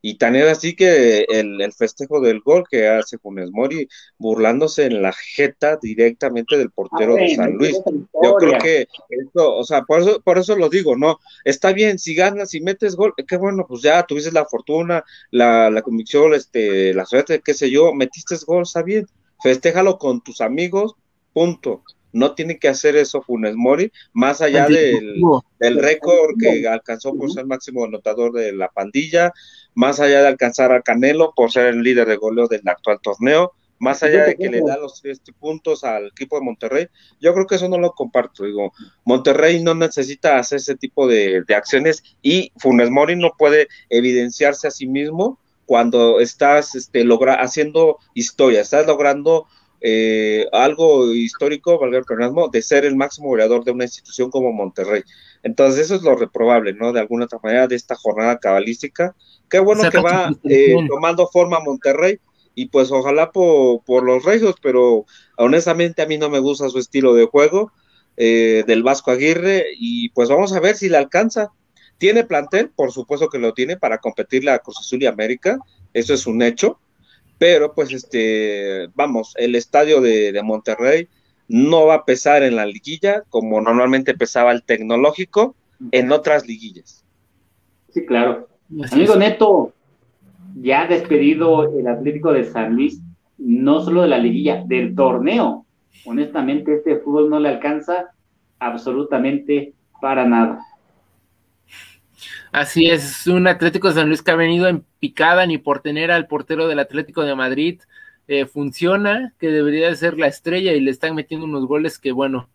Y tan es así que el, festejo del gol que hace Funes Mori, burlándose en la jeta directamente del portero de San Luis. Yo creo que esto, o sea, por eso, por eso lo digo, ¿no? Está bien, si ganas, si metes gol, qué bueno, pues ya tuviste la fortuna, la, la convicción, este, la suerte, qué sé yo, metiste gol, está bien, festéjalo con tus amigos, punto no tiene que hacer eso Funes Mori, más allá del, récord que alcanzó por ser máximo anotador de la pandilla, más allá de alcanzar a Canelo por ser el líder de goleo del actual torneo, más allá de que le da los tres puntos al equipo de Monterrey, yo creo que eso no lo comparto. Digo, Monterrey no necesita hacer ese tipo de, acciones y Funes Mori no puede evidenciarse a sí mismo cuando estás este, logra, haciendo historia, estás logrando eh, algo histórico, valga el de ser el máximo goleador de una institución como Monterrey. Entonces, eso es lo reprobable, ¿no? De alguna otra manera, de esta jornada cabalística. Qué bueno que va eh, tomando forma Monterrey y pues ojalá por, por, los Reyes, pero honestamente a mí no me gusta su estilo de juego eh, del Vasco Aguirre y pues vamos a ver si le alcanza. ¿Tiene plantel? Por supuesto que lo tiene para competir la Cruz Azul y América, eso es un hecho pero pues este, vamos, el estadio de, Monterrey no va a pesar en la liguilla como normalmente pesaba el tecnológico en otras liguillas. Sí, claro. Amigo Neto, ya despedido el Atlético de San Luis, no solo de la liguilla, del torneo. Honestamente, este fútbol no le alcanza absolutamente para nada. Así es, un Atlético de San Luis que ha venido en picada ni por tener al portero del Atlético de Madrid eh, funciona, que debería ser la estrella y le están metiendo unos goles que bueno,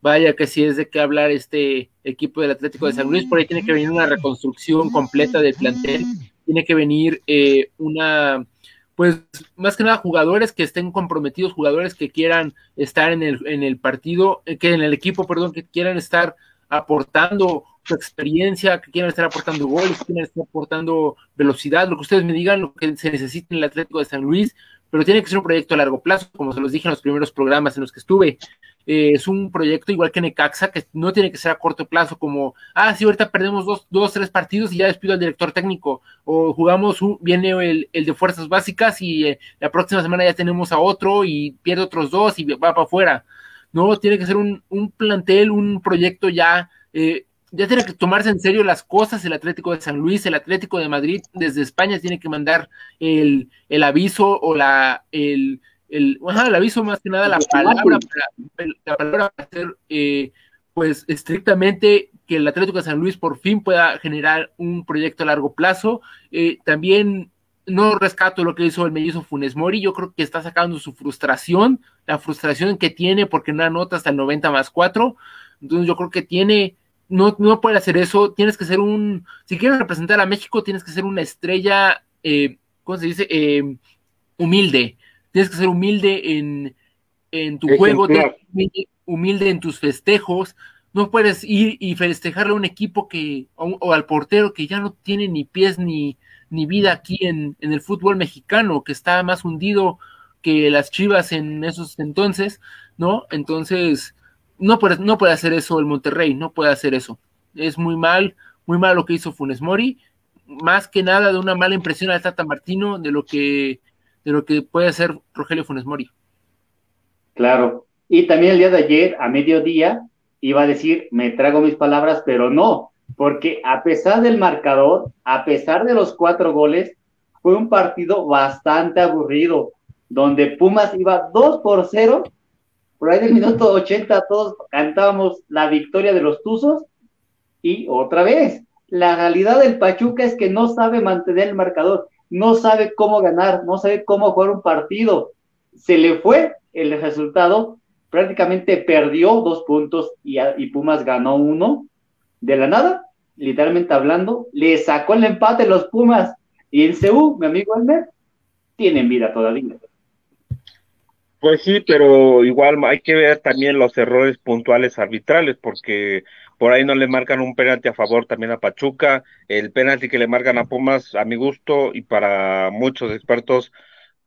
vaya que sí es de qué hablar este equipo del Atlético de San Luis, por ahí tiene que venir una reconstrucción completa del plantel, tiene que venir eh, una, pues más que nada jugadores que estén comprometidos, jugadores que quieran estar en el, en el partido, eh, que en el equipo, perdón, que quieran estar aportando su experiencia, que quieran estar aportando goles, que quieran estar aportando velocidad, lo que ustedes me digan, lo que se necesita en el Atlético de San Luis, pero tiene que ser un proyecto a largo plazo, como se los dije en los primeros programas en los que estuve. Eh, es un proyecto igual que Necaxa, que no tiene que ser a corto plazo, como, ah, sí, ahorita perdemos dos, dos tres partidos y ya despido al director técnico, o jugamos, un, viene el, el, de fuerzas básicas y eh, la próxima semana ya tenemos a otro y pierde otros dos y va para afuera. No, tiene que ser un, un plantel, un proyecto ya eh, ya tiene que tomarse en serio las cosas el Atlético de San Luis, el Atlético de Madrid desde España tiene que mandar el, aviso o la el, el, el aviso más que nada la palabra para, la palabra para hacer eh, pues estrictamente que el Atlético de San Luis por fin pueda generar un proyecto a largo plazo. Eh, también no rescato lo que hizo el mellizo Funes Mori, yo creo que está sacando su frustración, la frustración que tiene porque no anota hasta el 90 más 4, entonces yo creo que tiene no, no puede hacer eso, tienes que ser un, si quieres representar a México, tienes que ser una estrella, eh, ¿cómo se dice? Eh, humilde, tienes que ser humilde en, en tu juego, humilde, en tus festejos, no puedes ir y festejarle a un equipo que, o, al portero que ya no tiene ni pies ni, ni vida aquí en, en el fútbol mexicano, que está más hundido que las chivas en esos entonces, ¿no? Entonces, no puede, no puede hacer eso el Monterrey, no puede hacer eso. Es muy mal, muy mal lo que hizo Funes Mori, más que nada de una mala impresión al Tata Martino de lo que, de lo que puede hacer Rogelio Funes Mori. Claro, y también el día de ayer, a mediodía, iba a decir, me trago mis palabras, pero no, porque a pesar del marcador, a pesar de los cuatro goles, fue un partido bastante aburrido, donde Pumas iba 2 por 0 por ahí del minuto 80 todos cantábamos la victoria de los Tuzos y otra vez, la realidad del Pachuca es que no sabe mantener el marcador, no sabe cómo ganar, no sabe cómo jugar un partido. Se le fue el resultado, prácticamente perdió dos puntos y, Pumas ganó uno de la nada, literalmente hablando, le sacó el empate los Pumas y en Seúl, mi amigo Elmer, tienen vida todavía. Pues sí, pero igual hay que ver también los errores puntuales arbitrales, porque por ahí no le marcan un penalti a favor también a Pachuca, el penalti que le marcan a Pumas, a mi gusto y para muchos expertos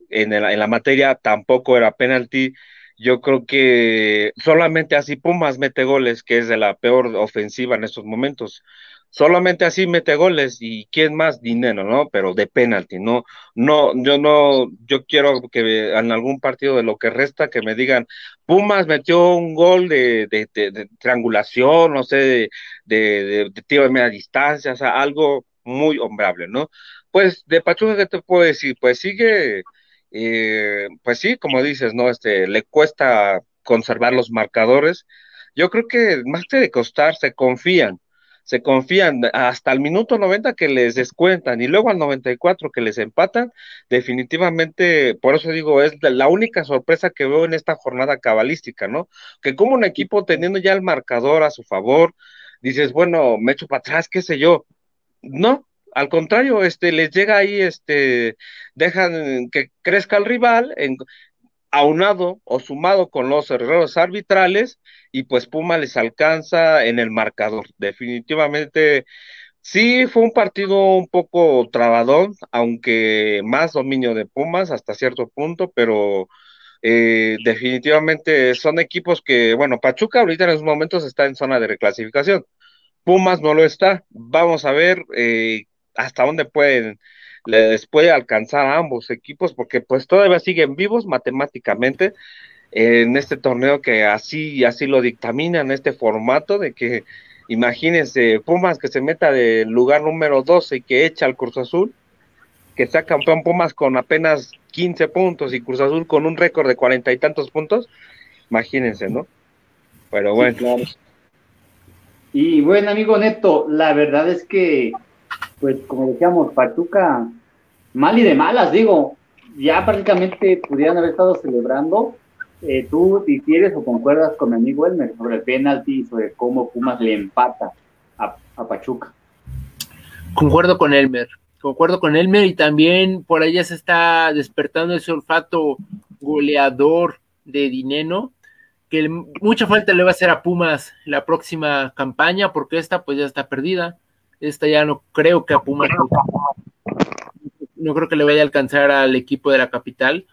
en, la materia, tampoco era penalti. Yo creo que solamente así Pumas mete goles, que es de la peor ofensiva en estos momentos solamente así mete goles y quién más dinero, ¿no? Pero de penalti, no, no, yo no, yo quiero que en algún partido de lo que resta que me digan, Pumas metió un gol de, de, triangulación, no sé, de, tiro de media distancia, o sea, algo muy hombrable, ¿no? Pues de Pachuca, ¿qué te puedo decir? Pues sigue, eh, pues sí, como dices, ¿no? Este, le cuesta conservar los marcadores. Yo creo que más que de costar, se confían se confían hasta el minuto 90 que les descuentan y luego al 94 que les empatan, definitivamente, por eso digo, es la única sorpresa que veo en esta jornada cabalística, ¿no? Que como un equipo teniendo ya el marcador a su favor, dices, bueno, me echo para atrás, qué sé yo. No, al contrario, este, les llega ahí, este, dejan que crezca el rival, en, aunado o sumado con los errores arbitrales y pues Puma les alcanza en el marcador. Definitivamente sí fue un partido un poco trabadón, aunque más dominio de Pumas hasta cierto punto, pero eh, definitivamente son equipos que, bueno, Pachuca ahorita en esos momentos está en zona de reclasificación. Pumas no lo está. Vamos a ver eh, hasta dónde pueden les puede alcanzar a ambos equipos porque pues todavía siguen vivos matemáticamente en este torneo que así así lo dictamina en este formato de que imagínense Pumas que se meta del lugar número 12 y que echa al Cruz Azul que sea campeón Pumas con apenas 15 puntos y Cruz Azul con un récord de cuarenta y tantos puntos imagínense no pero bueno. y bueno amigo Neto la verdad es que pues como decíamos, Pachuca, mal y de malas, digo, ya prácticamente pudieran haber estado celebrando. Eh, ¿Tú difieres o concuerdas con mi amigo Elmer sobre el penalti y sobre cómo Pumas le empata a, Pachuca? Concuerdo con Elmer, concuerdo con Elmer y también por ahí ya se está despertando ese olfato goleador de Dineno, que mucha falta le va a hacer a Pumas la próxima campaña porque esta pues ya está perdida esta ya no creo que a Pumas no creo que le vaya a alcanzar al equipo de la capital.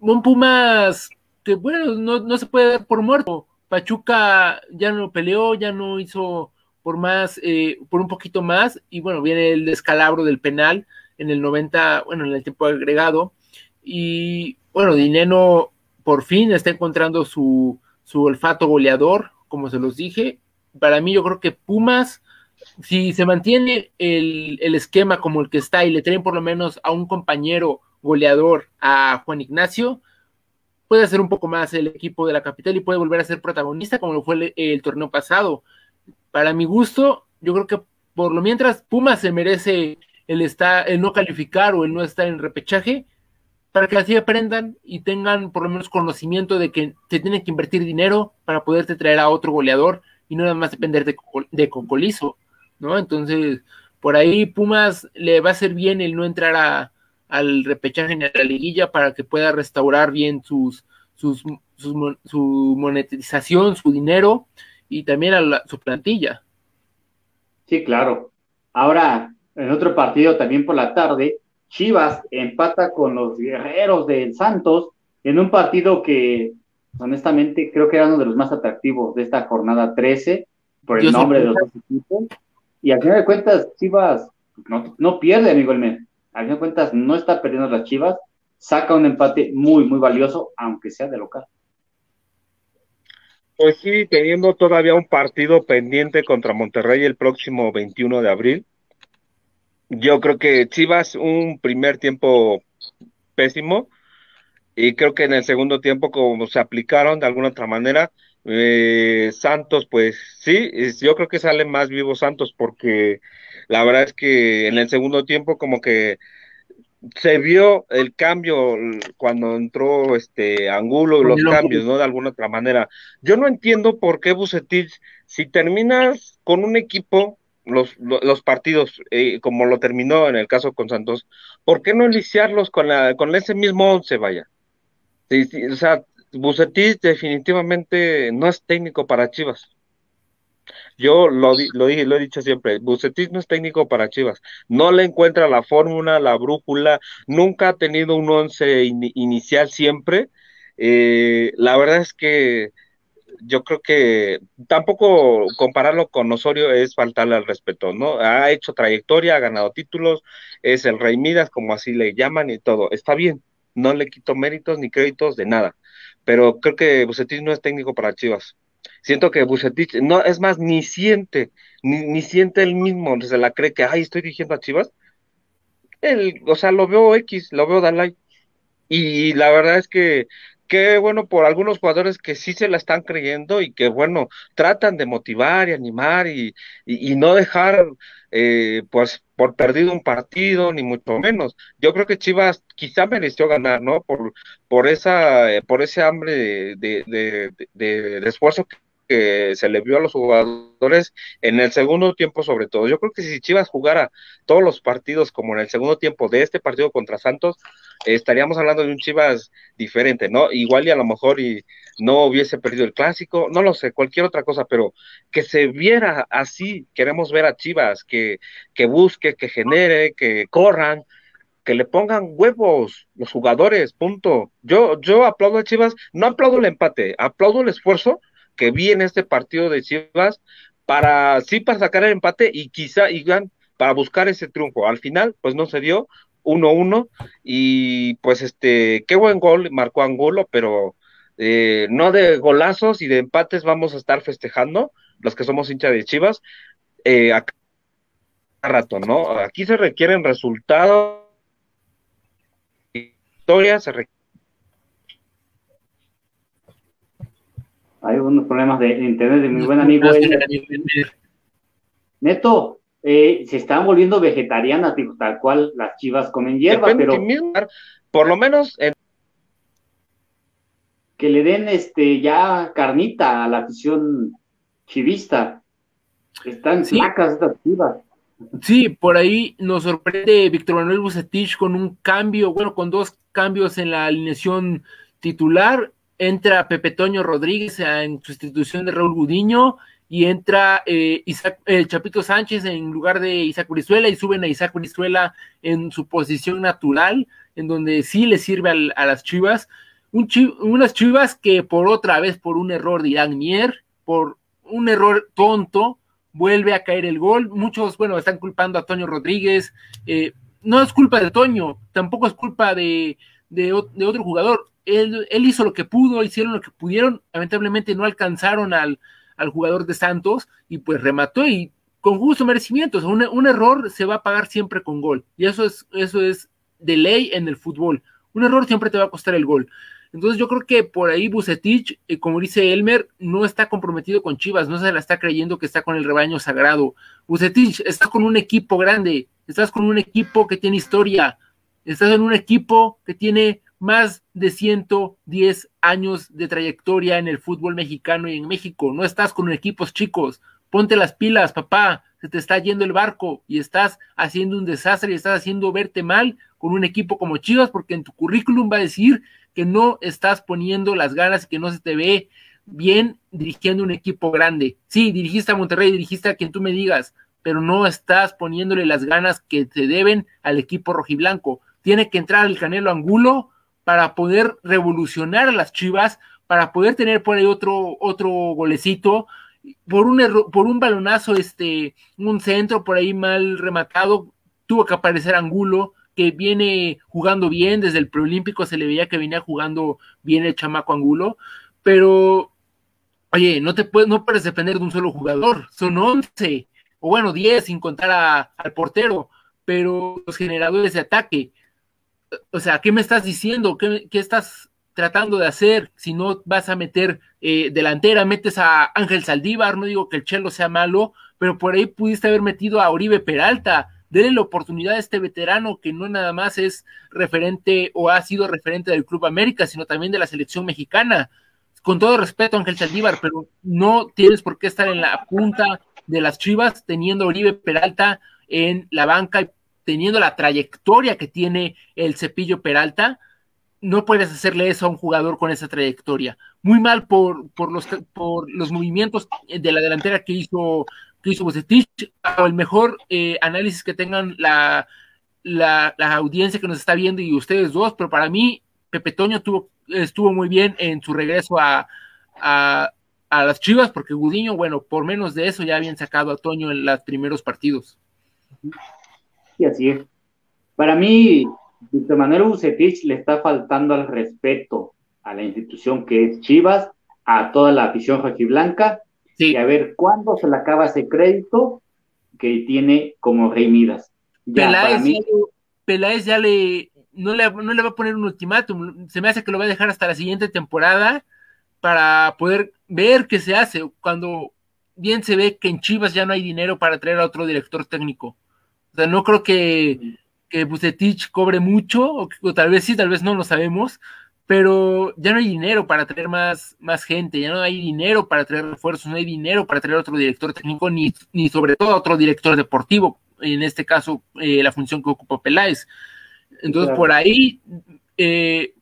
Un Pumas que bueno, no, se puede dar por muerto. Pachuca ya no peleó, ya no hizo por más, eh, por un poquito más, y bueno, viene el descalabro del penal en el 90, bueno, en el tiempo agregado, y bueno, Dineno por fin está encontrando su, su olfato goleador, como se los dije, para mí yo creo que Pumas, si se mantiene el, el esquema como el que está y le traen por lo menos a un compañero goleador a Juan Ignacio, puede hacer un poco más el equipo de la capital y puede volver a ser protagonista como lo fue el, torneo pasado. Para mi gusto, yo creo que por lo mientras Pumas se merece el, estar, el no calificar o el no estar en repechaje, para que así aprendan y tengan por lo menos conocimiento de que te tienen que invertir dinero para poderte traer a otro goleador y no nada más depender de, de Concolizo, ¿no? Entonces, por ahí Pumas le va a hacer bien el no entrar a, al repechaje en la liguilla para que pueda restaurar bien sus, sus, su monetización, su dinero y también a su plantilla. Sí, claro. Ahora, en otro partido también por la tarde, Chivas empata con los guerreros del Santos en un partido que honestamente creo que era uno de los más atractivos de esta jornada 13 por el nombre de los dos equipos. Y al final de cuentas, Chivas no, no pierde, amigo Elmer al fin de cuentas no está perdiendo las Chivas, saca un empate muy, muy valioso, aunque sea de local. Pues sí, teniendo todavía un partido pendiente contra Monterrey el próximo 21 de abril. Yo creo que Chivas un primer tiempo pésimo y creo que en el segundo tiempo como se aplicaron de alguna otra manera, eh, Santos pues sí, yo creo que sale más vivo Santos porque la verdad es que en el segundo tiempo como que se vio el cambio cuando entró este Angulo, los cambios, ¿no? De alguna otra manera. Yo no entiendo por qué Bucetich, si terminas con un equipo, los, los partidos, eh, como lo terminó en el caso con Santos, ¿por qué no iniciarlos con, la, con ese mismo once, vaya? o sea, Bucetich definitivamente no es técnico para Chivas. Yo lo, lo, dije, lo he dicho siempre, Bucetis no es técnico para Chivas, no le encuentra la fórmula, la brújula, nunca ha tenido un once inicial siempre. Eh, la verdad es que yo creo que tampoco compararlo con Osorio es faltarle al respeto, ¿no? Ha hecho trayectoria, ha ganado títulos, es el Rey Midas, como así le llaman y todo. Está bien, no le quito méritos ni créditos de nada, pero creo que Bucetis no es técnico para Chivas. Siento que Bucetich, no, es más, ni siente, ni, siente él mismo, se la cree que, ay, estoy dirigiendo a Chivas. Él, o sea, lo veo X, lo veo Dalai. Y la verdad es que, qué bueno por algunos jugadores que sí se la están creyendo y que, bueno, tratan de motivar y animar y, y, no dejar, eh, pues, por perdido un partido, ni mucho menos. Yo creo que Chivas quizá mereció ganar, ¿no? Por, por, esa, por ese hambre de, de, de, de esfuerzo que que se le vio a los jugadores en el segundo tiempo sobre todo. Yo creo que si Chivas jugara todos los partidos como en el segundo tiempo de este partido contra Santos, estaríamos hablando de un Chivas diferente, ¿no? Igual y a lo mejor y no hubiese perdido el clásico, no lo sé, cualquier otra cosa, pero que se viera así, queremos ver a Chivas, que, que busque, que genere, que corran, que le pongan huevos los jugadores, punto. Yo, yo aplaudo a Chivas, no aplaudo el empate, aplaudo el esfuerzo que vi en este partido de Chivas para sí para sacar el empate y quizá y para buscar ese triunfo. Al final, pues no se dio 1-1 y pues este, qué buen gol marcó Angulo, pero eh, no de golazos y de empates vamos a estar festejando los que somos hinchas de Chivas eh, a rato, ¿no? Aquí se requieren resultados, historias, se requieren Hay unos problemas de internet de mi buen amigo. Neto, eh, se están volviendo vegetarianas, tal cual las chivas comen hierba, pero. por lo menos. Que le den este ya carnita a la afición chivista. Están flacas estas chivas. Sí, por ahí nos sorprende Víctor Manuel Bucetich con un cambio, bueno, con dos cambios en la alineación titular entra Pepe Toño Rodríguez en sustitución de Raúl Gudiño y entra eh, Isaac, Chapito Sánchez en lugar de Isaac Urizuela y suben a Isaac Urizuela en su posición natural, en donde sí le sirve a las Chivas. unas Chivas que por otra vez, por un error de Mier, por un error tonto, vuelve a caer el gol. Muchos, bueno, están culpando a Toño Rodríguez. Eh, no es culpa de Toño, tampoco es culpa de, de otro jugador él, hizo lo que pudo, hicieron lo que pudieron, lamentablemente no alcanzaron al, jugador de Santos y pues remató y con justo merecimiento. O sea, un, error se va a pagar siempre con gol. Y eso es, eso es de ley en el fútbol. Un error siempre te va a costar el gol. Entonces yo creo que por ahí Bucetich, eh, como dice Elmer, no está comprometido con Chivas, no se la está creyendo que está con el rebaño sagrado. Bucetich, estás con un equipo grande, estás con un equipo que tiene historia, estás en un equipo que tiene más de 110 años de trayectoria en el fútbol mexicano y en México. No estás con equipos chicos. Ponte las pilas, papá. Se te está yendo el barco y estás haciendo un desastre y estás haciendo verte mal con un equipo como Chivas porque en tu currículum va a decir que no estás poniendo las ganas y que no se te ve bien dirigiendo un equipo grande. Sí, dirigiste a Monterrey, dirigiste a quien tú me digas, pero no estás poniéndole las ganas que te deben al equipo rojiblanco. Tiene que entrar el Canelo Angulo para poder revolucionar a las Chivas, para poder tener por ahí otro, otro golecito, por un por un balonazo, este, un centro por ahí mal rematado, tuvo que aparecer Angulo, que viene jugando bien, desde el preolímpico se le veía que venía jugando bien el chamaco Angulo, pero oye, no te puedes, no puedes depender de un solo jugador, son 11, o bueno, 10 sin contar al portero, pero los generadores de ataque, o sea, ¿qué me estás diciendo? ¿Qué, estás tratando de hacer? Si no vas a meter eh, delantera, metes a Ángel Saldívar, no digo que el Chelo sea malo, pero por ahí pudiste haber metido a Oribe Peralta. Dele la oportunidad a este veterano que no nada más es referente o ha sido referente del Club América, sino también de la selección mexicana. Con todo respeto, Ángel Saldívar, pero no tienes por qué estar en la punta de las chivas teniendo a Oribe Peralta en la banca y teniendo la trayectoria que tiene el cepillo Peralta, no puedes hacerle eso a un jugador con esa trayectoria. Muy mal por, por, los, por los movimientos de la delantera que hizo, que hizo Bucetich, el mejor eh, análisis que tengan la, la, audiencia que nos está viendo y ustedes dos, pero para mí Pepe Toño tuvo, estuvo muy bien en su regreso a, a, a las Chivas, porque Gudiño, bueno, por menos de eso ya habían sacado a Toño en los primeros partidos así es. Para mí, Víctor Manuel Bucetich le está faltando al respeto a la institución que es Chivas, a toda la afición rojiblanca, y a ver cuándo se le acaba ese crédito que tiene como Rey Midas. Peláez, ya le no, le no le va a poner un ultimátum, se me hace que lo va a dejar hasta la siguiente temporada para poder ver qué se hace cuando bien se ve que en Chivas ya no hay dinero para traer a otro director técnico. Sea, no creo que, que Bucetich cobre mucho, o, tal vez sí, tal vez no lo sabemos, pero ya no hay dinero para traer más, más gente, ya no hay dinero para traer refuerzos, no hay dinero para traer otro director técnico, ni, ni sobre todo otro director deportivo, en este caso eh, la función que ocupa Peláez. Entonces, por ahí eh,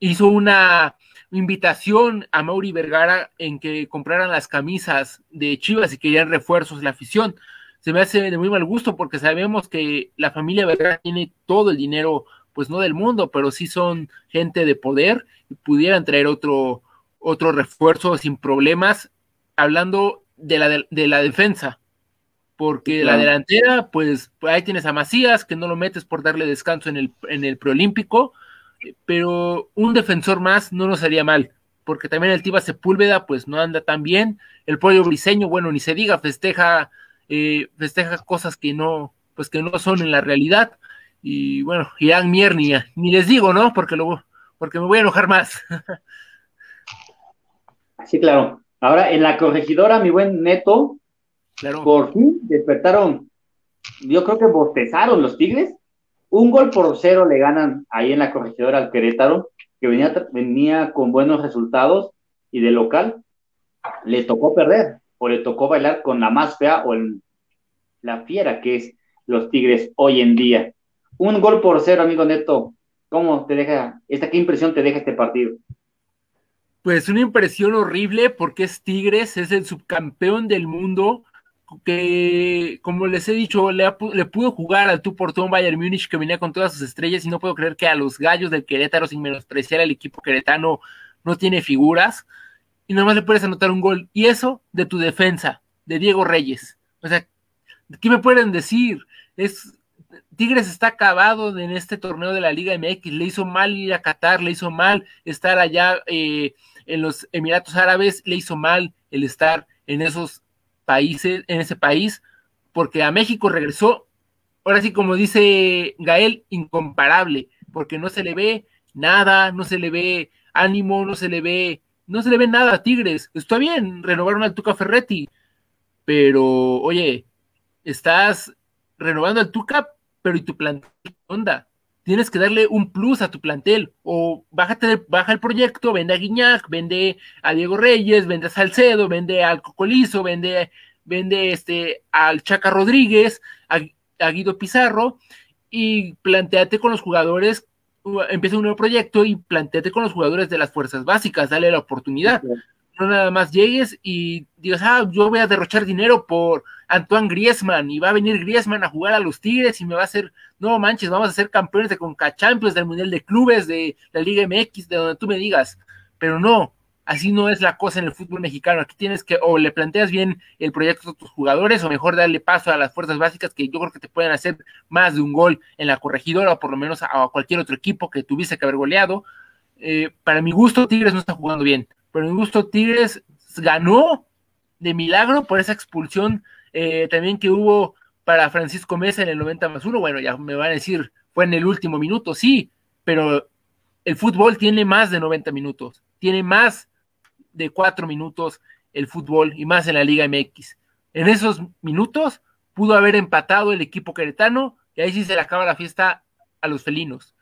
hizo una invitación a Mauri Vergara en que compraran las camisas de Chivas y querían refuerzos la afición se me hace de muy mal gusto porque sabemos que la familia Vergara tiene todo el dinero, pues no del mundo, pero sí son gente de poder y pudieran traer otro, otro refuerzo sin problemas, hablando de la, de, la defensa. Porque la delantera, pues ahí tienes a Macías, que no lo metes por darle descanso en el, en el preolímpico, pero un defensor más no nos haría mal porque también el Tiba Sepúlveda pues no anda tan bien, el pollo briseño, bueno, ni se diga, festeja eh, festeja cosas que no, pues que no son en la realidad. Y bueno, Irán Mierni, ni les digo, ¿no? Porque luego, porque me voy a enojar más. Sí, claro. Ahora, en la corregidora, mi buen Neto, claro. por fin despertaron, yo creo que bostezaron los Tigres. Un gol por cero le ganan ahí en la corregidora al Querétaro, que venía, venía con buenos resultados y de local, le tocó perder o le tocó bailar con la más fea o la fiera que es los Tigres hoy en día. Un gol por cero, amigo Neto. ¿Cómo te deja, esta qué impresión te deja este partido? Pues una impresión horrible porque es Tigres, es el subcampeón del mundo que, como les he dicho, le, le pudo jugar al tu portón Bayern Múnich que venía con todas sus estrellas y no puedo creer que a los gallos del Querétaro, sin menospreciar al equipo queretano, no tiene figuras y nomás le puedes anotar un gol. Y eso de tu defensa, de Diego Reyes. O sea, ¿qué me pueden decir? Es Tigres está acabado en este torneo de la Liga MX. Le hizo mal ir a Qatar, le hizo mal estar allá eh, en los Emiratos Árabes, le hizo mal el estar en esos países, en ese país, porque a México regresó, ahora sí como dice Gael, incomparable, porque no se le ve nada, no se le ve ánimo, no se le ve, no se le ve nada a Tigres. Está bien, renovaron al Tuca Ferretti, pero oye, estás renovando al Tuca, pero ¿y tu plantel onda? Tienes que darle un plus a tu plantel, o bájate, baja el proyecto, vende a Guiñac, vende a Diego Reyes, vende a Salcedo, vende al Cocolizo, vende, vende este, al Chaca Rodríguez, a, a Guido Pizarro, y planteate con los jugadores empieza un nuevo proyecto y planteate con los jugadores de las fuerzas básicas, dale la oportunidad. No nada más llegues y digas, ah, yo voy a derrochar dinero por Antoine Griezmann y va a venir Griezmann a jugar a los Tigres y me va a hacer, no manches, vamos a ser campeones de Conca Champions, del Mundial de Clubes, de la Liga MX, de donde tú me digas. Pero no, Así no es la cosa en el fútbol mexicano. Aquí tienes que o le planteas bien el proyecto a tus jugadores o mejor darle paso a las fuerzas básicas que yo creo que te pueden hacer más de un gol en la corregidora o por lo menos a, cualquier otro equipo que tuviese que haber goleado. Eh, para mi gusto, Tigres no está jugando bien. Para mi gusto, Tigres ganó de milagro por esa expulsión eh, también que hubo para Francisco Mesa en el 90 más 1. Bueno, ya me van a decir, fue en el último minuto, sí, pero el fútbol tiene más de 90 minutos, tiene más de cuatro minutos el fútbol y más en la Liga MX. En esos minutos pudo haber empatado el equipo queretano y ahí sí se le acaba la fiesta a los felinos.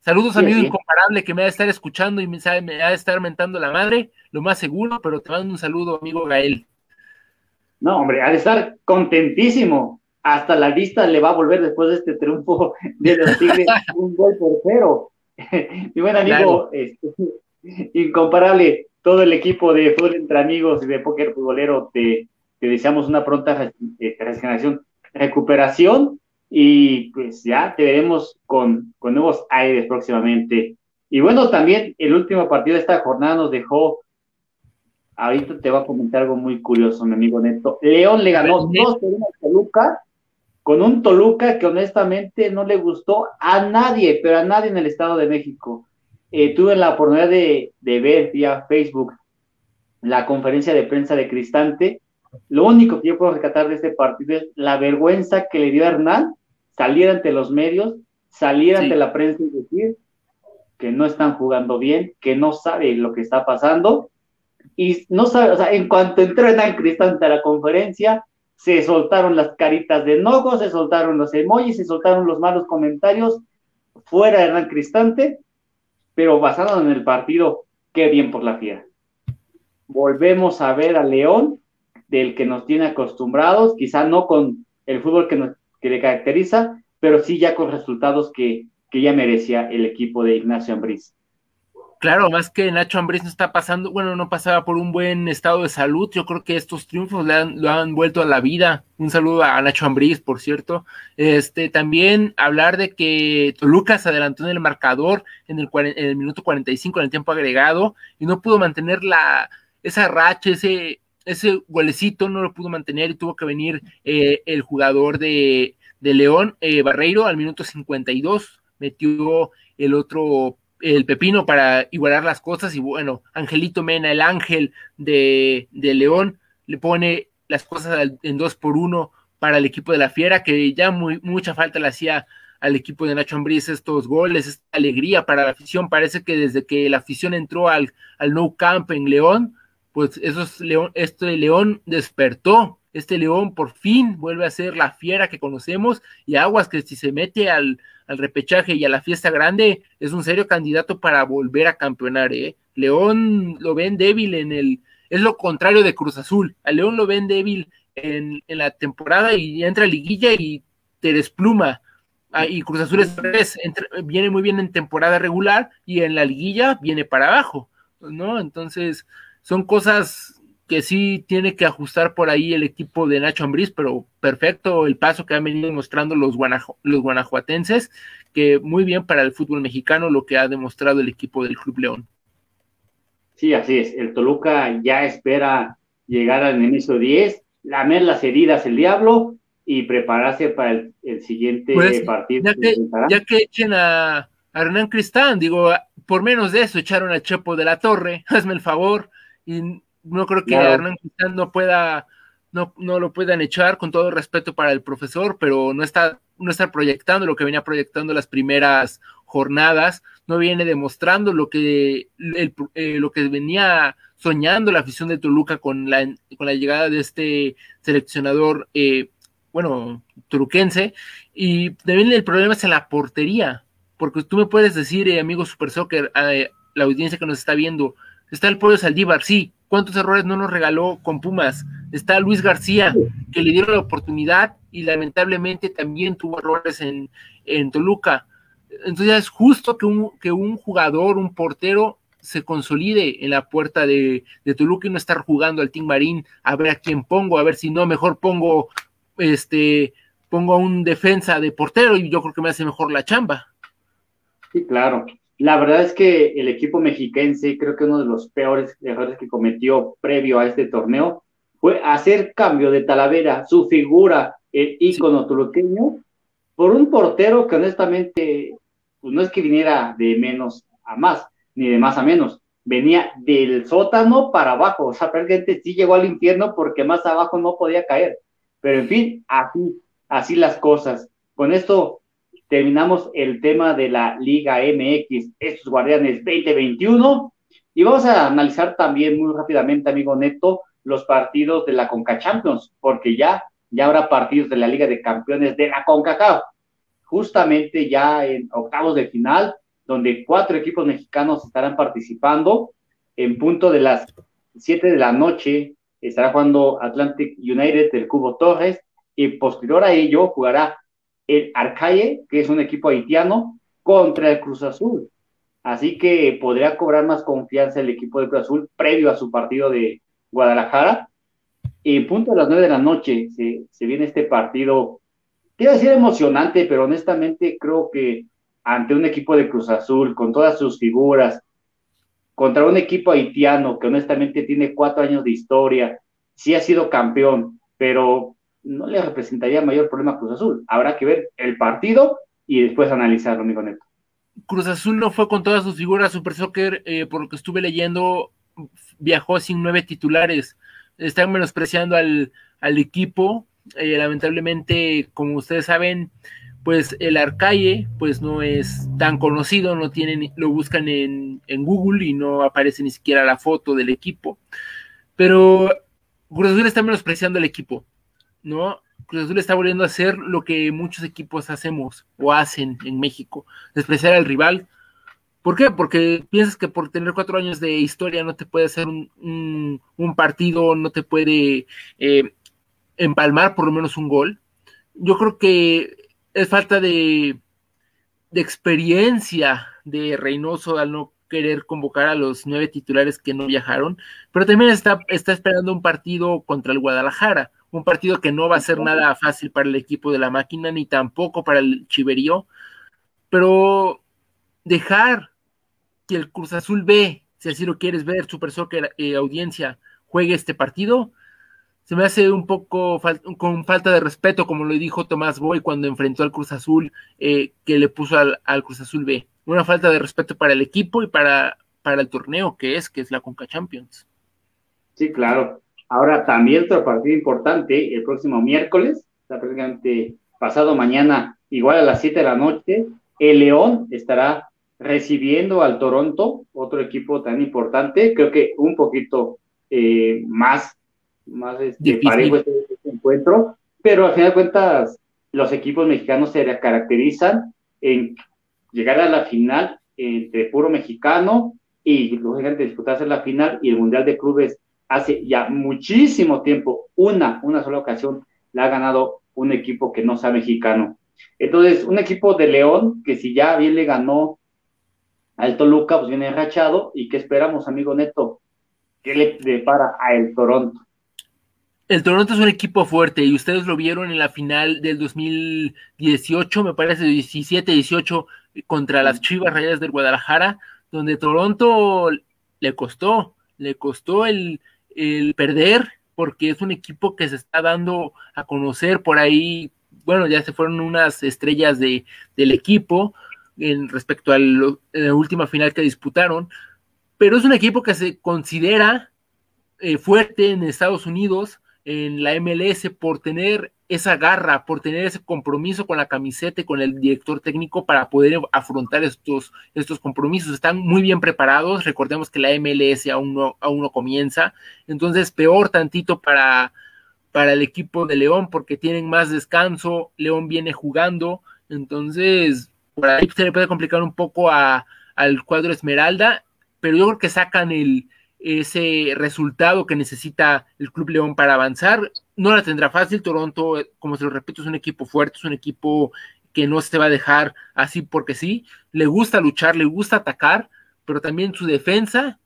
Saludos, amigo incomparable que me va a estar escuchando y me, me va a estar mentando la madre, lo más seguro, pero te mando un saludo, amigo Gael. No, hombre, ha de estar contentísimo. Hasta la vista le va a volver después de este triunfo de los Tigres, un gol por cero. Mi buen amigo, este, incomparable, todo el equipo de Fútbol entre Amigos y de Póker Futbolero te, deseamos una pronta eh, regeneración, recuperación y pues ya te veremos con, con nuevos aires próximamente. Y bueno, también el último partido de esta jornada nos dejó, ahorita te va a comentar algo muy curioso, mi amigo Neto. León le ganó dos por uno a Toluca, con un Toluca que honestamente no le gustó a nadie, pero a nadie en el Estado de México. Eh, tuve la oportunidad de, ver vía Facebook la conferencia de prensa de Cristante. Lo único que yo puedo rescatar de este partido es la vergüenza que le dio a Hernán salir ante los medios, salir ante la prensa y decir que no están jugando bien, que no sabe lo que está pasando. Y no sabe, o sea, en cuanto entró Hernán Cristante a la conferencia, se soltaron las caritas de enojo, se soltaron los emojis, se soltaron los malos comentarios. Fuera Hernán Cristante, pero basado en el partido, qué bien por la fiera. Volvemos a ver a León, del que nos tiene acostumbrados, quizá no con el fútbol que, nos, que le caracteriza, pero sí ya con resultados que, que ya merecía el equipo de Ignacio Ambriz. Claro, más que Nacho Ambriz no está pasando, bueno, no pasaba por un buen estado de salud. Yo creo que estos triunfos le han, lo han vuelto a la vida. Un saludo a Nacho Ambriz, por cierto. Este, también hablar de que Toluca se adelantó en el marcador en el, en el minuto 45 en el tiempo agregado y no pudo mantener la, esa racha, ese, ese golecito no lo pudo mantener y tuvo que venir eh, el jugador de, de León, eh, Barreiro, al minuto 52, metió el otro el pepino para igualar las cosas y bueno, Angelito Mena, el ángel de, León, le pone las cosas en dos por uno para el equipo de la Fiera, que ya muy, mucha falta le hacía al equipo de Nacho Ambriz estos goles, esta alegría para la afición. Parece que desde que la afición entró al, al No Camp en León, pues esos León, este León despertó. Este León por fin vuelve a ser la fiera que conocemos y aguas que si se mete al, al repechaje y a la fiesta grande, es un serio candidato para volver a campeonar, ¿eh? León lo ven débil en el, es lo contrario de Cruz Azul, a León lo ven débil en, la temporada y entra a liguilla y te despluma. Ah, y Cruz Azul es, viene muy bien en temporada regular y en la liguilla viene para abajo, ¿no? Entonces, son cosas que sí tiene que ajustar por ahí el equipo de Nacho Ambriz, pero perfecto el paso que han venido mostrando los, los guanajuatenses, que muy bien para el fútbol mexicano lo que ha demostrado el equipo del Club León. Sí, así es. El Toluca ya espera llegar al inicio 10, lamer las heridas el diablo y prepararse para el, siguiente pues, partido. Ya que, ya que echen a, a Hernán Cristán, digo, por menos de eso echaron a Chepo de la Torre, hazme el favor, y no creo que Hernán no pueda, no, no lo puedan echar con todo respeto para el profesor, pero no está, no está proyectando lo que venía proyectando las primeras jornadas, no viene demostrando lo que, eh, lo que venía soñando la afición de Toluca con la, con la llegada de este seleccionador, eh, bueno, toluquense, y también el problema es en la portería, porque tú me puedes decir, eh, amigo Super Soccer, la audiencia que nos está viendo, está el pollo Saldívar, sí, ¿cuántos errores no nos regaló con Pumas? Está Luis García, que le dieron la oportunidad y lamentablemente también tuvo errores en, en Toluca. Entonces es justo que un, que un jugador, un portero, se consolide en la puerta de, de, Toluca y no estar jugando al Team Marín a ver a quién pongo, a ver si no, mejor pongo este pongo a un defensa de portero y yo creo que me hace mejor la chamba. Sí, claro. La verdad es que el equipo mexiquense, creo que uno de los peores errores que cometió previo a este torneo fue hacer cambio de Talavera, su figura, el ícono toluqueño, por un portero que honestamente pues no es que viniera de menos a más, ni de más a menos, venía del sótano para abajo, o sea, prácticamente sí llegó al infierno porque más abajo no podía caer. Pero en fin, así, así las cosas. Con esto terminamos el tema de la Liga MX, estos Guardianes 2021, y vamos a analizar también muy rápidamente, amigo Neto, los partidos de la Conca Champions, porque ya, ya habrá partidos de la Liga de Campeones de la CONCACAF justamente ya en octavos de final, donde cuatro equipos mexicanos estarán participando. En punto de las 7 de la noche estará jugando Atlantic United del Cubo Torres y posterior a ello jugará el Arcaye, que es un equipo haitiano, contra el Cruz Azul. Así que podría cobrar más confianza el equipo de Cruz Azul previo a su partido de Guadalajara. En punto de las 9 de la noche se, se viene este partido quiero decir emocionante, pero honestamente creo que ante un equipo de Cruz Azul, con todas sus figuras, contra un equipo haitiano que honestamente tiene cuatro años de historia, sí ha sido campeón, pero no le representaría mayor problema a Cruz Azul. Habrá que ver el partido y después analizarlo, amigo Neto. Cruz Azul no fue con todas sus figuras, Super Soccer, eh, por lo que estuve leyendo, viajó sin nueve titulares. Están menospreciando al, al equipo eh, lamentablemente, como ustedes saben, pues el Arcaye pues no es tan conocido, no tienen, lo buscan en, en, Google y no aparece ni siquiera la foto del equipo. Pero Cruz Azul está menospreciando el equipo, ¿no? Cruz Azul está volviendo a hacer lo que muchos equipos hacemos o hacen en México, despreciar al rival. ¿Por qué? Porque piensas que por tener cuatro años de historia no te puede hacer un, un, partido, no te puede eh, empalmar por lo menos un gol. Yo creo que es falta de, de experiencia de Reynoso al no querer convocar a los nueve titulares que no viajaron, pero también está, está esperando un partido contra el Guadalajara, un partido que no va a ser nada fácil para el equipo de la máquina, ni tampoco para el Chiverío, pero dejar que el Cruz Azul B, si así lo quieres ver, Super Soccer eh, audiencia, juegue este partido, se me hace un poco con falta de respeto, como lo dijo Tomás Boy cuando enfrentó al Cruz Azul, eh, que le puso al, Cruz Azul B. Una falta de respeto para el equipo y para, para el torneo que es, que es la Conca Champions. Sí, claro. Ahora también otro partido importante, el próximo miércoles, prácticamente pasado mañana, igual a las 7 de la noche, el León estará recibiendo al Toronto, otro equipo tan importante, creo que un poquito eh, más más este, parejo este, este, encuentro, pero al final de cuentas los equipos mexicanos se caracterizan en llegar a la final entre puro mexicano y lógicamente disputarse la final y el Mundial de Clubes hace ya muchísimo tiempo, una, una sola ocasión, la ha ganado un equipo que no sea mexicano. Entonces, un equipo de León que si ya bien le ganó al Toluca, pues viene rachado. ¿Y qué esperamos, amigo Neto? ¿Qué le depara a el Toronto? El Toronto es un equipo fuerte y ustedes lo vieron en la final del 2018, me parece 17-18 contra las Chivas Rayas del Guadalajara, donde Toronto le costó, le costó el, el perder porque es un equipo que se está dando a conocer por ahí, bueno, ya se fueron unas estrellas de, del equipo en respecto a la última final que disputaron, pero es un equipo que se considera eh, fuerte en Estados Unidos, en la MLS, por tener esa garra, por tener ese compromiso con la camiseta y con el director técnico para poder afrontar estos, estos compromisos. Están muy bien preparados. Recordemos que la MLS aún no, aún no comienza. Entonces, peor tantito para, para el equipo de León porque tienen más descanso. León viene jugando. Entonces, por ahí se le puede complicar un poco a, al cuadro Esmeralda, pero yo creo que sacan el, ese resultado que necesita el Club León para avanzar. No la tendrá fácil. Toronto, como se lo repito, es un equipo fuerte, es un equipo que no se va a dejar así porque sí. Le gusta luchar, le gusta atacar, pero también su defensa,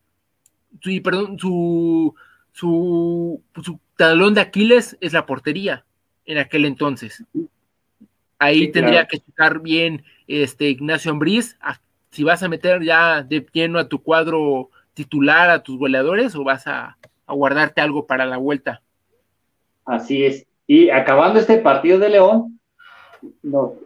su, perdón, su, su, su talón de Aquiles es la portería en aquel entonces. Ahí tendría que checar bien este Ignacio Ambriz, si vas a meter ya de lleno a tu cuadro titular, a tus goleadores, o vas a, guardarte algo para la vuelta. Así es. Y acabando este partido de León,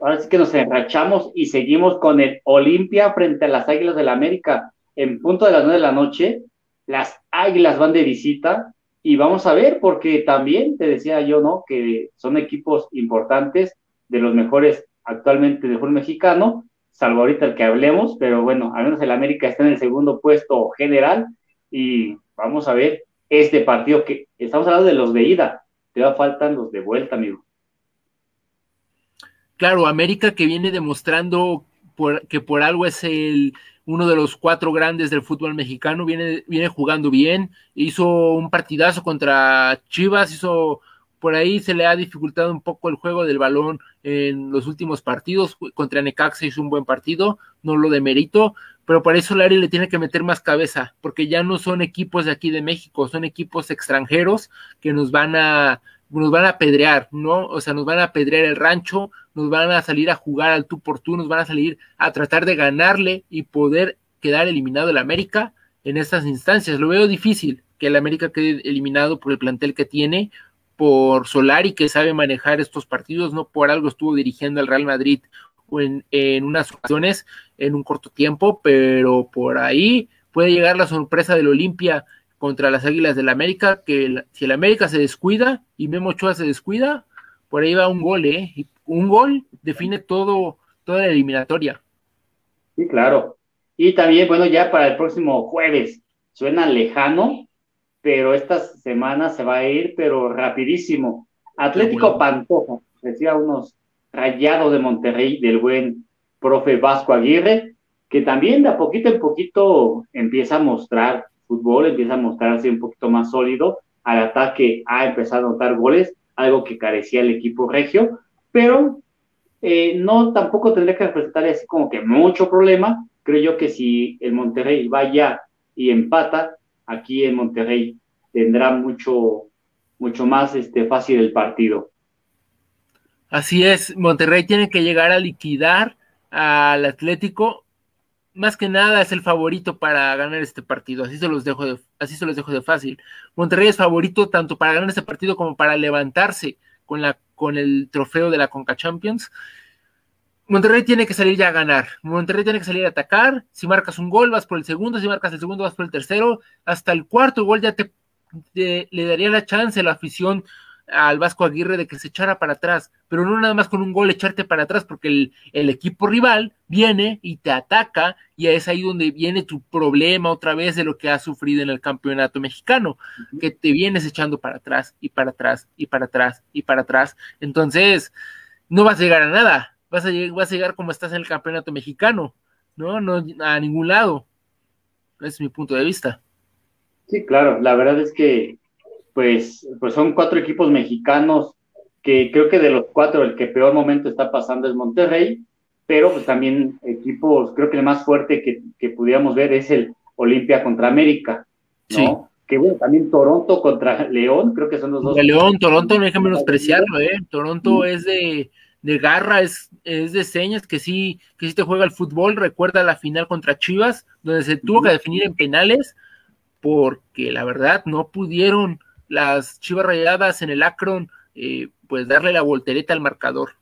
ahora sí que nos enrachamos y seguimos con el Olimpia frente a las Águilas del la América. En punto de las nueve de la noche, las Águilas van de visita y vamos a ver, porque también te decía yo, ¿no? Que son equipos importantes de los mejores actualmente de fútbol mexicano, salvo ahorita el que hablemos, pero bueno, al menos el América está en el segundo puesto general y vamos a ver este partido que estamos hablando de los de ida, te va faltan los de vuelta, amigo. Claro, América que viene demostrando que por algo es el uno de los cuatro grandes del fútbol mexicano, viene, viene jugando bien, hizo un partidazo contra Chivas, hizo por ahí se le ha dificultado un poco el juego del balón en los últimos partidos. Contra Necaxa hizo un buen partido, no lo de mérito, pero para eso Larry le tiene que meter más cabeza, porque ya no son equipos de aquí de México, son equipos extranjeros que nos van a nos van a apedrear, ¿no? O sea, nos van a apedrear el rancho, nos van a salir a jugar al tú por tú, nos van a salir a tratar de ganarle y poder quedar eliminado el América en estas instancias. Lo veo difícil que el América quede eliminado por el plantel que tiene por Solari que sabe manejar estos partidos, no por algo estuvo dirigiendo al Real Madrid en, en unas ocasiones en un corto tiempo, pero por ahí puede llegar la sorpresa del Olimpia contra las Águilas del América, que si el América se descuida y Memo Ochoa se descuida, por ahí va un gol, ¿eh? un gol define todo, toda la eliminatoria. Sí, claro. Y también, bueno, ya para el próximo jueves, suena lejano, pero esta semana se va a ir, pero rapidísimo. Atlético Pantoja, decía unos rayados de Monterrey del buen profe Vasco Aguirre, que también de a poquito en poquito empieza a mostrar fútbol, empieza a mostrarse un poquito más sólido, al ataque ha empezado a notar goles, algo que carecía el equipo regio, pero eh, no tampoco tendría que representar así como que mucho problema. Creo yo que si el Monterrey vaya y empata, aquí en Monterrey tendrá mucho, mucho más este, fácil el partido. Así es, Monterrey tiene que llegar a liquidar al Atlético. Más que nada es el favorito para ganar este partido. Así se los dejo de, así se los dejo de fácil. Monterrey es favorito tanto para ganar este partido como para levantarse con la con el trofeo de la Conca Champions. Monterrey tiene que salir ya a ganar. Monterrey tiene que salir a atacar. Si marcas un gol, vas por el segundo. Si marcas el segundo, vas por el tercero. Hasta el cuarto gol ya te, le daría la chance a la afición al Vasco Aguirre de que se echara para atrás. Pero no nada más con un gol echarte para atrás, porque el, el equipo rival viene y te ataca. Y es ahí donde viene tu problema otra vez de lo que has sufrido en el campeonato mexicano, que te vienes echando para atrás y para atrás y para atrás y para atrás. Entonces, no vas a llegar a nada vas a, vas a llegar como estás en el campeonato mexicano, ¿no? No a ningún lado. Ese es mi punto de vista. Sí, claro, la verdad es que pues, pues son cuatro equipos mexicanos que creo que de los cuatro el que peor momento está pasando es Monterrey, pero pues también equipos, creo que el más fuerte que, que pudiéramos ver es el Olimpia contra América, ¿no? Sí. Que bueno, también Toronto contra León, creo que son los dos. León, Toronto no hay que menospreciarlo, ¿eh? Toronto es de, de garra, es, es de señas, que sí, que sí te juega el fútbol. Recuerda la final contra Chivas, donde se tuvo que definir en penales, porque la verdad no pudieron las Chivas rayadas en el Akron, eh, pues darle la voltereta al marcador.